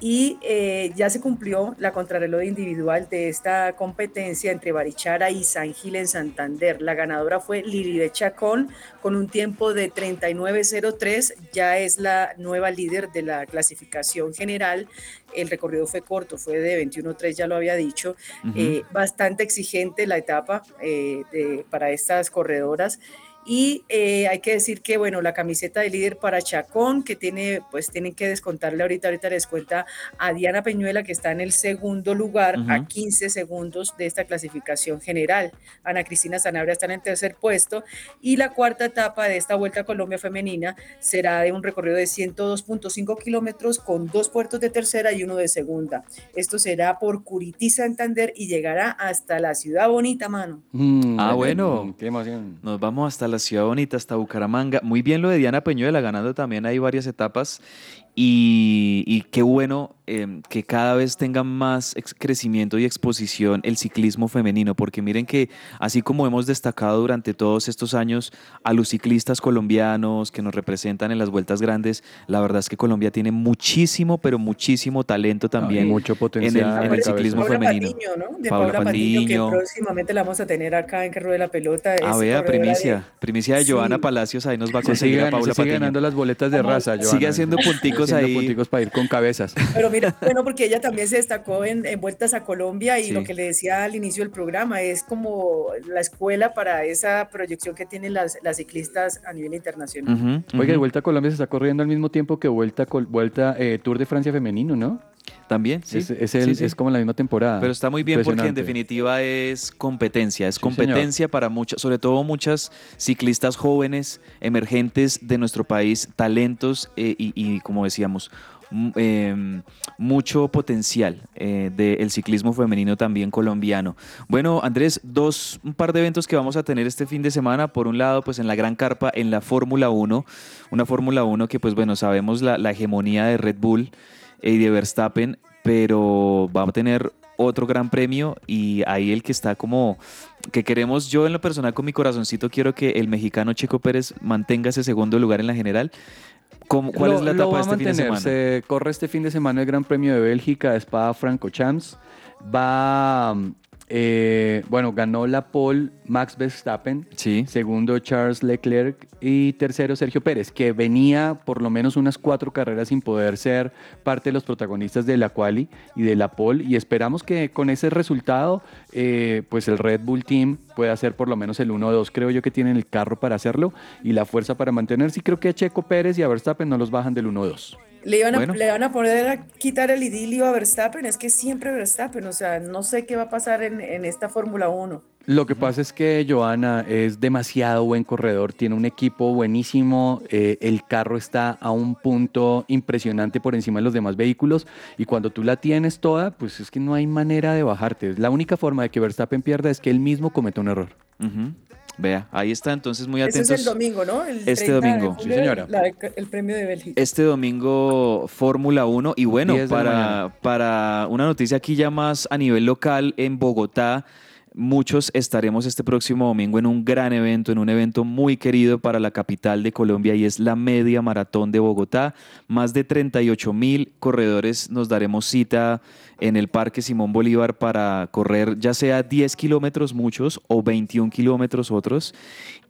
y eh, ya se cumplió la contrarreloj individual de esta competencia entre Barichara y San Gil en Santander. La ganadora fue Lili de Chacón con un tiempo de 39.03, ya es la nueva líder de la clasificación general. El recorrido fue corto, fue de 21.3, ya lo había dicho. Eh, bastante exigente la etapa eh, para estas corredoras. Y eh, hay que decir que, bueno, la camiseta de líder para Chacón, que tiene, pues tienen que descontarle ahorita, ahorita les cuenta a Diana Peñuela, que está en el segundo lugar a 15 segundos de esta clasificación general. Ana Cristina Sanabria está en el tercer puesto. Y la cuarta etapa de esta Vuelta a Colombia femenina será de un recorrido de 102.5 kilómetros con dos puertos de tercera y uno de segunda. Esto será por Curití, Santander y llegará hasta la ciudad bonita, mano. Mm, ah, bueno. Qué emoción. Nos vamos hasta la ciudad bonita, hasta Bucaramanga. Muy bien lo de Diana Peñuela, ganando también hay varias etapas. Y, qué bueno em, que cada vez tenga más crecimiento y exposición el ciclismo femenino, porque miren que así como hemos destacado durante todos estos años a los ciclistas colombianos que nos representan en las vueltas grandes, la verdad es que Colombia tiene muchísimo, pero muchísimo talento también mucho potencial en el, ciclismo femenino. De Paula, Patiño, que próximamente la vamos a tener acá en que ruede la pelota. Ah, vea, primicia, primicia de Joana Palacios, ahí nos va a conseguir a Paula sigue ganando las boletas de raza, Joana. Sigue haciendo punticos ahí. para ir con cabezas. Pero mira, [LAUGHS] bueno, porque ella también se destacó en, vueltas a Colombia y lo que le decía al inicio del programa es como la escuela para esa proyección que tienen las, las ciclistas a nivel internacional. Oiga, Vuelta a Colombia se está corriendo al mismo tiempo que Vuelta, vuelta eh, Tour de Francia femenino, ¿no? También, sí. Es, es, como la misma temporada. Pero está muy bien porque en definitiva es competencia, es competencia para muchas, sobre todo muchas ciclistas jóvenes, emergentes de nuestro país, talentos eh, y, como decíamos, em, mucho potencial eh, del ciclismo femenino también colombiano. Bueno, Andrés, dos, un par de eventos que vamos a tener este fin de semana. Por un lado, pues en la Gran Carpa, en la Fórmula 1, una Fórmula 1 que pues bueno, sabemos la, la hegemonía de Red Bull y de Verstappen, pero va a tener otro gran premio y ahí el que está como que queremos yo en lo personal con mi corazoncito quiero que el mexicano Checo Pérez mantenga ese segundo lugar en la general. ¿Cuál es la etapa de este fin de semana? Se corre este fin de semana el Gran Premio de Bélgica de Spa Franco Champs. Va eh, bueno, ganó la pole Max Verstappen, sí. segundo Charles Leclerc y tercero Sergio Pérez, que venía por lo menos unas cuatro carreras sin poder ser parte de los protagonistas de la quali y de la pole y esperamos que con ese resultado eh, pues el Red Bull Team pueda hacer por lo menos el 1-2, creo yo que tienen el carro para hacerlo y la fuerza para mantenerse y creo que a Checo Pérez y a Verstappen no los bajan del 1-2. Le, iban a, le van a poder a quitar el idilio a Verstappen, es que siempre Verstappen, o sea, no sé qué va a pasar en, esta Fórmula 1. Lo que pasa es que Joana es demasiado buen corredor, tiene un equipo buenísimo, eh, el carro está a un punto impresionante por encima de los demás vehículos y cuando tú la tienes toda, pues es que no hay manera de bajarte. La única forma de que Verstappen pierda es que él mismo cometa un error. Vea, ahí está, entonces muy atentos. Ese es el domingo, ¿no? este domingo. sí, señora. el premio de Bélgica. Este domingo Fórmula 1 y bueno, para, para una noticia aquí ya más a nivel local en Bogotá, Muchos estaremos este próximo domingo en un gran evento, en un evento muy querido para la capital de Colombia y es la Media Maratón de Bogotá. Más de 38 mil corredores nos daremos cita en el Parque Simón Bolívar para correr ya sea 10 kilómetros muchos o 21 kilómetros otros.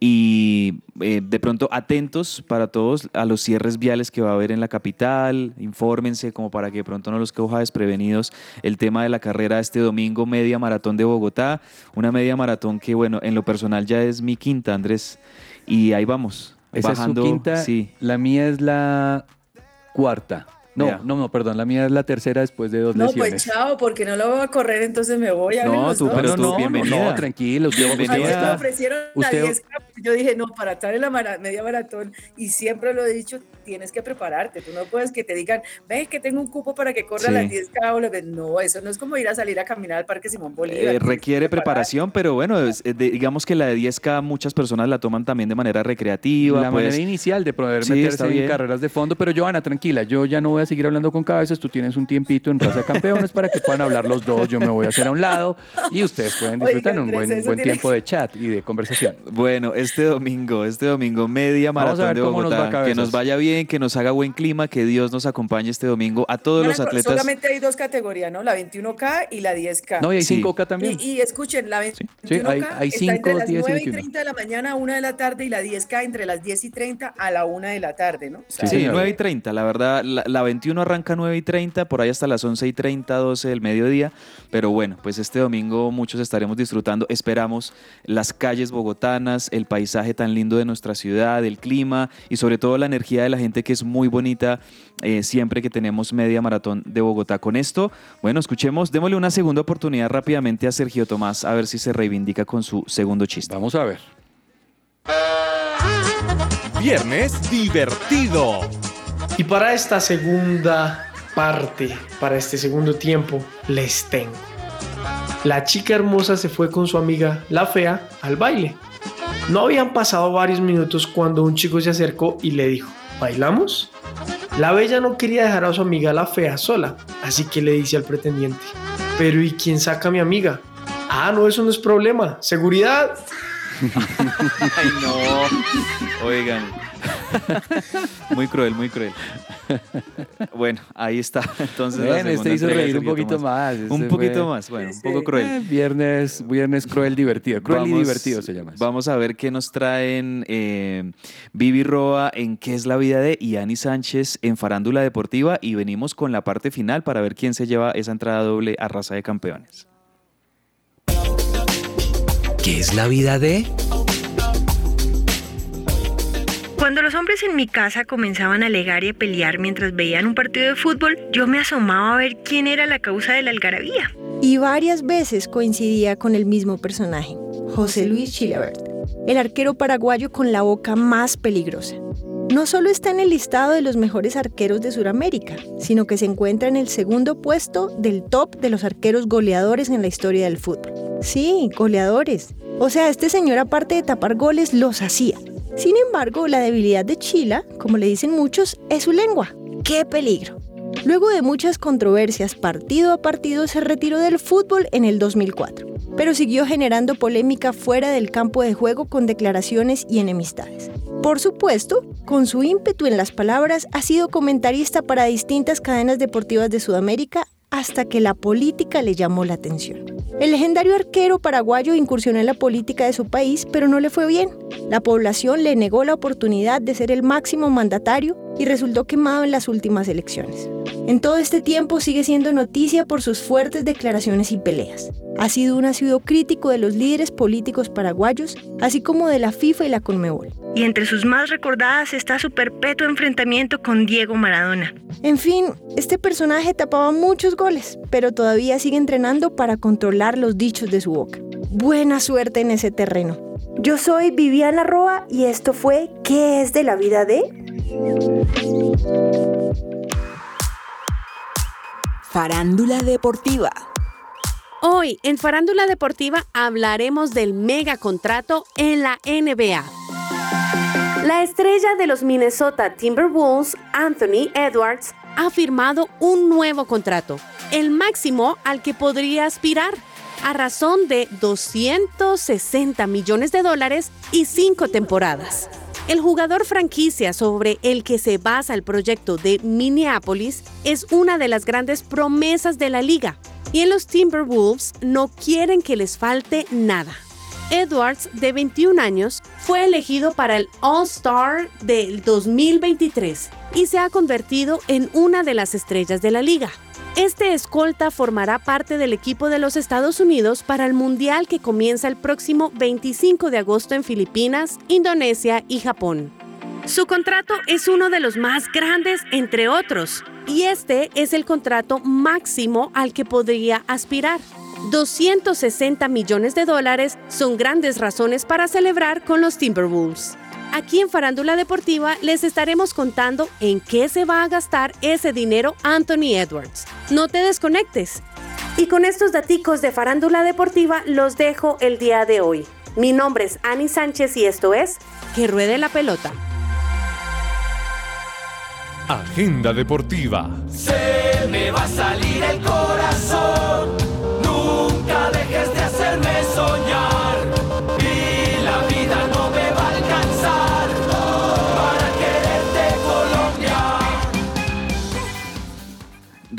Y eh, de pronto atentos para todos a los cierres viales que va a haber en la capital, infórmense como para que de pronto no los coja desprevenidos el tema de la carrera este domingo, media maratón de Bogotá, una media maratón que bueno, en lo personal ya es mi quinta, Andrés, y ahí vamos. Esa es su quinta, sí. la mía es la cuarta. No, no, no, perdón, la mía es la tercera después de dos lesiones. No, pues chao, porque no lo voy a correr, entonces me voy a No, tú, pero tú, bienvenida. No, tranquilo, bienvenida. Me ofrecieron usted... la 10 yo dije, no, para estar en la media maratón, y siempre lo he dicho, tienes que prepararte, tú no puedes que te digan, ves que tengo un cupo para que corra las 10K, no, eso no es como ir a salir a caminar al Parque Simón Bolívar. Eh, requiere preparación, pero bueno, eh, digamos que la de 10K muchas personas la toman también de manera recreativa. La pues. manera inicial de poder meterse en carreras de fondo, pero Joana, tranquila, yo ya no voy voy a seguir hablando con cabezas, tú tienes un tiempito en Raza de Campeones para que puedan hablar los dos, yo me voy a hacer a un lado y ustedes pueden disfrutar Oiga, un buen, buen tiene- tiempo de chat y de conversación. Bueno, este domingo, este domingo, media Vamos a maratón ver de cómo nos va, Bogotá. que nos vaya bien, que nos haga buen clima, que Dios nos acompañe este domingo. A todos los Van a- atletas. Solamente hay dos categorías, ¿no? La 21K y la 10K. No, y hay Sí. 5K también. Y, y escuchen, la 21K hay- hay está cinco, entre las 10 y 9 y 21. 30 de la mañana a 1 de la tarde y la 10K entre las 10 y 30 a la 1 de la tarde, ¿no? O sea, Sí, señor. 9 y 30, la verdad, la, la 21 arranca 9 y 30, por ahí hasta las 11 y 30, 12 del mediodía, pero bueno, pues este domingo muchos estaremos disfrutando, esperamos las calles bogotanas, el paisaje tan lindo de nuestra ciudad, el clima y sobre todo la energía de la gente que es muy bonita eh, siempre que tenemos media maratón de Bogotá. Con esto, bueno, escuchemos, démosle una segunda oportunidad rápidamente a Sergio Tomás a ver si se reivindica con su segundo chiste. Vamos a ver. Viernes divertido. Y para esta segunda parte, para este segundo tiempo, les tengo. La chica hermosa se fue con su amiga, la fea, al baile. No habían pasado varios minutos cuando un chico se acercó y le dijo, ¿bailamos? La bella no quería dejar a su amiga la fea sola, así que le dice al pretendiente, pero ¿y quién saca a mi amiga? Ah, no, eso no es problema. Seguridad. [LAUGHS] Ay, no. Oigan. Muy cruel, muy cruel. Bueno, ahí está. Entonces, Ven, este hizo reír un poquito más. Un este poquito fue- más, bueno, un poco cruel. Eh, viernes, viernes cruel divertido. Cruel y Vamos- divertido se llama. eso. Vamos a ver qué nos traen eh, Vivi Roa en ¿Qué es la vida de? y Ani Sánchez en Farándula Deportiva y venimos con la parte final para ver quién se lleva esa entrada doble a Raza de Campeones. ¿Qué es la vida de? Cuando los hombres en mi casa comenzaban a alegar y a pelear mientras veían un partido de fútbol, yo me asomaba a ver quién era la causa de la algarabía. y varias veces coincidía con el mismo personaje, José Luis Chilabert, el arquero paraguayo con la boca más peligrosa. No solo está en el listado de los mejores arqueros de Sudamérica, sino que se encuentra en el segundo puesto del top de los arqueros goleadores en la historia del fútbol. Sí, goleadores. O sea, este señor aparte de tapar goles los hacía. Sin embargo, la debilidad de Chila, como le dicen muchos, es su lengua. ¡Qué peligro! Luego de muchas controversias partido a partido se retiró del fútbol en el 2004, pero siguió generando polémica fuera del campo de juego con declaraciones y enemistades. Por supuesto, con su ímpetu en las palabras ha sido comentarista para distintas cadenas deportivas de Sudamérica hasta que la política le llamó la atención. El legendario arquero paraguayo incursionó en la política de su país, pero no le fue bien. La población le negó la oportunidad de ser el máximo mandatario y resultó quemado en las últimas elecciones. En todo este tiempo sigue siendo noticia por sus fuertes declaraciones y peleas. Ha sido un ácido crítico de los líderes políticos paraguayos, así como de la FIFA y la Conmebol. Y entre sus más recordadas está su perpetuo enfrentamiento con Diego Maradona. En fin, este personaje tapaba muchos goles, pero todavía sigue entrenando para controlar los dichos de su boca. Buena suerte en ese terreno. Yo soy Viviana Roa y esto fue ¿Qué es de la vida de? Farándula deportiva. Hoy en Farándula Deportiva hablaremos del mega contrato en la NBA. La estrella de los Minnesota Timberwolves, Anthony Edwards, ha firmado un nuevo contrato, el máximo al que podría aspirar, a razón de 260 millones de dólares y cinco temporadas. El jugador franquicia sobre el que se basa el proyecto de Minneapolis es una de las grandes promesas de la liga y en los Timberwolves no quieren que les falte nada. Edwards, de 21 años, fue elegido para el All-Star del 2023 y se ha convertido en una de las estrellas de la liga. Este escolta formará parte del equipo de los Estados Unidos para el Mundial que comienza el próximo 25 de agosto en Filipinas, Indonesia y Japón. Su contrato es uno de los más grandes entre otros, y este es el contrato máximo al que podría aspirar. 260 millones de dólares son grandes razones para celebrar con los Timberwolves. Aquí en Farándula Deportiva les estaremos contando en qué se va a gastar ese dinero Anthony Edwards. No te desconectes. Y con estos daticos de Farándula Deportiva los dejo el día de hoy. Mi nombre es Ani Sánchez y esto es Que Ruede la Pelota. Agenda Deportiva. Se me va a salir el corazón. Nunca dejes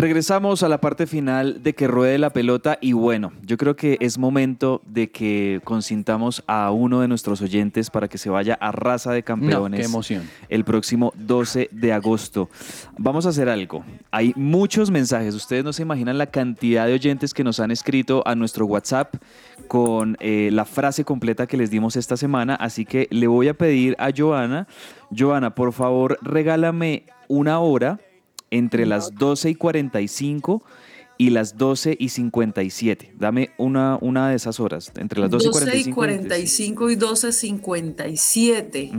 Regresamos a la parte final de que ruede la pelota y bueno, yo creo que es momento de que consintamos a uno de nuestros oyentes para que se vaya a Raza de Campeones. qué emoción. El próximo 12 de agosto. Vamos a hacer algo. Hay muchos mensajes. Ustedes no se imaginan la cantidad de oyentes que nos han escrito a nuestro WhatsApp con eh, la frase completa que les dimos esta semana. Así que le voy a pedir a Joana. Joana, por favor, regálame una hora entre las 12 y 45 y las 12 y 57. Dame una, una de esas horas, entre las 12, 12 y y 45. 45 y 12 57.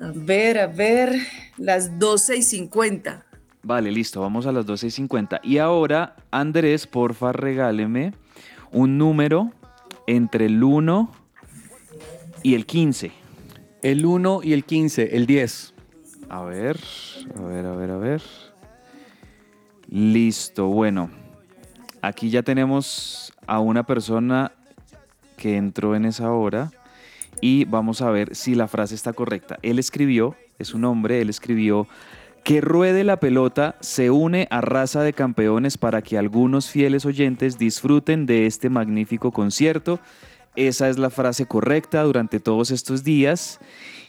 A ver, a ver, las 12 y 50. Vale, listo, vamos a las 12 y 50. Y ahora, Andrés, porfa, regáleme un número entre el 1 y el 15. El 1 y el 15, el 10. A ver, a ver, a ver, a ver. Listo, bueno. Aquí ya tenemos a una persona que entró en esa hora y vamos a ver si la frase está correcta. Él escribió, es un hombre, él escribió que ruede la pelota se une a raza de campeones para que algunos fieles oyentes disfruten de este magnífico concierto. Esa es la frase correcta durante todos estos días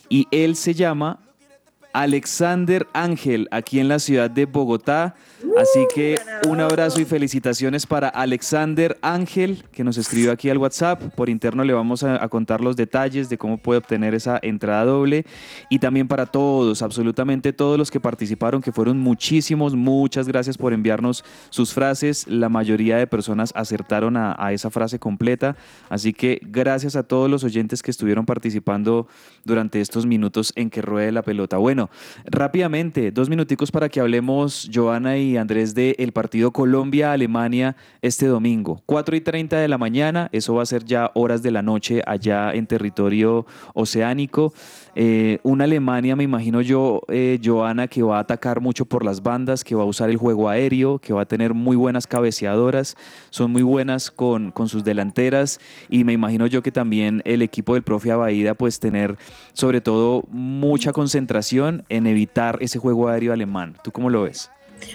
y él se llama Alexander Ángel, aquí en la ciudad de Bogotá. Así que un abrazo y felicitaciones para Alexander Ángel, que nos escribió aquí al WhatsApp. Por interno le vamos a, contar los detalles de cómo puede obtener esa entrada doble. Y también para todos, absolutamente todos los que participaron, que fueron muchísimos, muchas gracias por enviarnos sus frases. La mayoría de personas acertaron a, a esa frase completa. Así que gracias a todos los oyentes que estuvieron participando durante estos minutos en que ruede la pelota. Bueno, rápidamente, dos minuticos para que hablemos, Joana y Andrés, del partido Colombia-Alemania este domingo. 4 y 30 de la mañana, eso va a ser ya horas de la noche allá en territorio oceánico. Eh, una Alemania, me imagino yo, eh, Joana, que va a atacar mucho por las bandas, que va a usar el juego aéreo, que va a tener muy buenas cabeceadoras, son muy buenas con, con sus delanteras y me imagino yo que también el equipo del profe Abaida pues tener sobre todo mucha concentración en evitar ese juego aéreo alemán. ¿Tú cómo lo ves?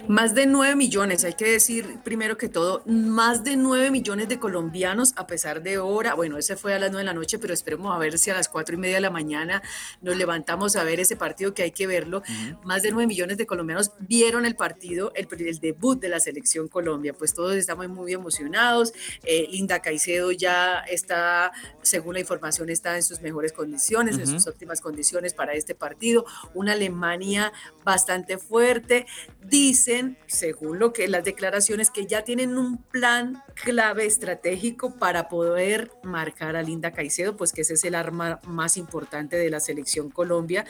Más de 9 millones, hay que decir primero que todo, más de 9 millones de colombianos a pesar de hora, bueno, ese fue a las 9 de la noche, pero esperemos a ver si a las 4 y media de la mañana nos levantamos a ver ese partido que hay que verlo. Más de 9 millones de colombianos vieron el partido, el, el debut de la selección Colombia, pues todos estamos muy emocionados. Eh, Linda Caicedo ya está, según la información, está en sus mejores condiciones, en sus óptimas condiciones para este partido. Una Alemania bastante fuerte. Dicen, según lo que las declaraciones, que ya tienen un plan clave estratégico para poder marcar a Linda Caicedo, pues que ese es el arma más importante de la selección Colombia.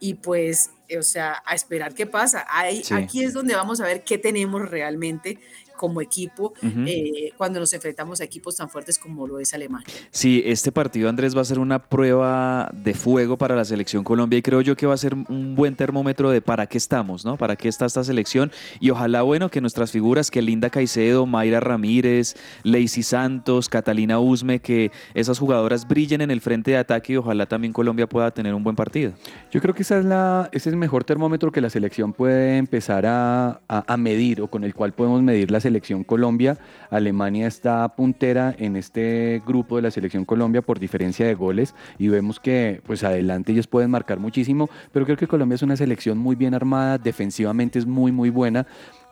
Y pues, o sea, a esperar qué pasa. Ahí, Sí. Aquí es donde vamos a ver qué tenemos realmente como equipo eh, cuando nos enfrentamos a equipos tan fuertes como lo es Alemania. Sí, este partido, Andrés, va a ser una prueba de fuego para la selección Colombia y creo yo que va a ser un buen termómetro de para qué estamos, ¿no? Para qué está esta selección y ojalá, bueno, que nuestras figuras, que Linda Caicedo, Mayra Ramírez, Lacey Santos, Catalina Usme, que esas jugadoras brillen en el frente de ataque y ojalá también Colombia pueda tener un buen partido. Yo creo que esa es la, ese es el mejor termómetro que la selección puede empezar a, a- a medir o con el cual podemos medir la selección Colombia. Alemania está puntera en este grupo de la selección Colombia por diferencia de goles y vemos que pues adelante ellos pueden marcar muchísimo, pero creo que Colombia es una selección muy bien armada, defensivamente es muy muy buena.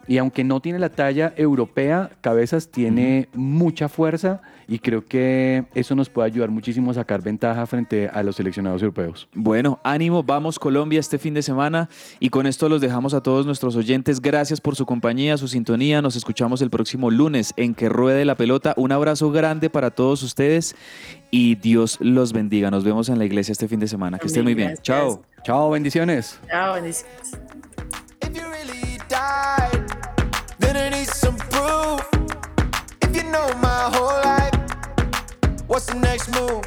Y aunque no tiene la talla europea, Cabezas tiene mucha fuerza y creo que eso nos puede ayudar muchísimo a sacar ventaja frente a los seleccionados europeos. Bueno, ánimo, vamos Colombia este fin de semana y con esto los dejamos a todos nuestros oyentes. Gracias por su compañía, su sintonía. Nos escuchamos el próximo lunes en Que Ruede la Pelota. Un abrazo grande para todos ustedes y Dios los bendiga. Nos vemos en la iglesia este fin de semana. Que estén muy bien. Gracias. Chao. Chao, bendiciones. Chao, bendiciones. proof. If you know my whole life, what's the next move?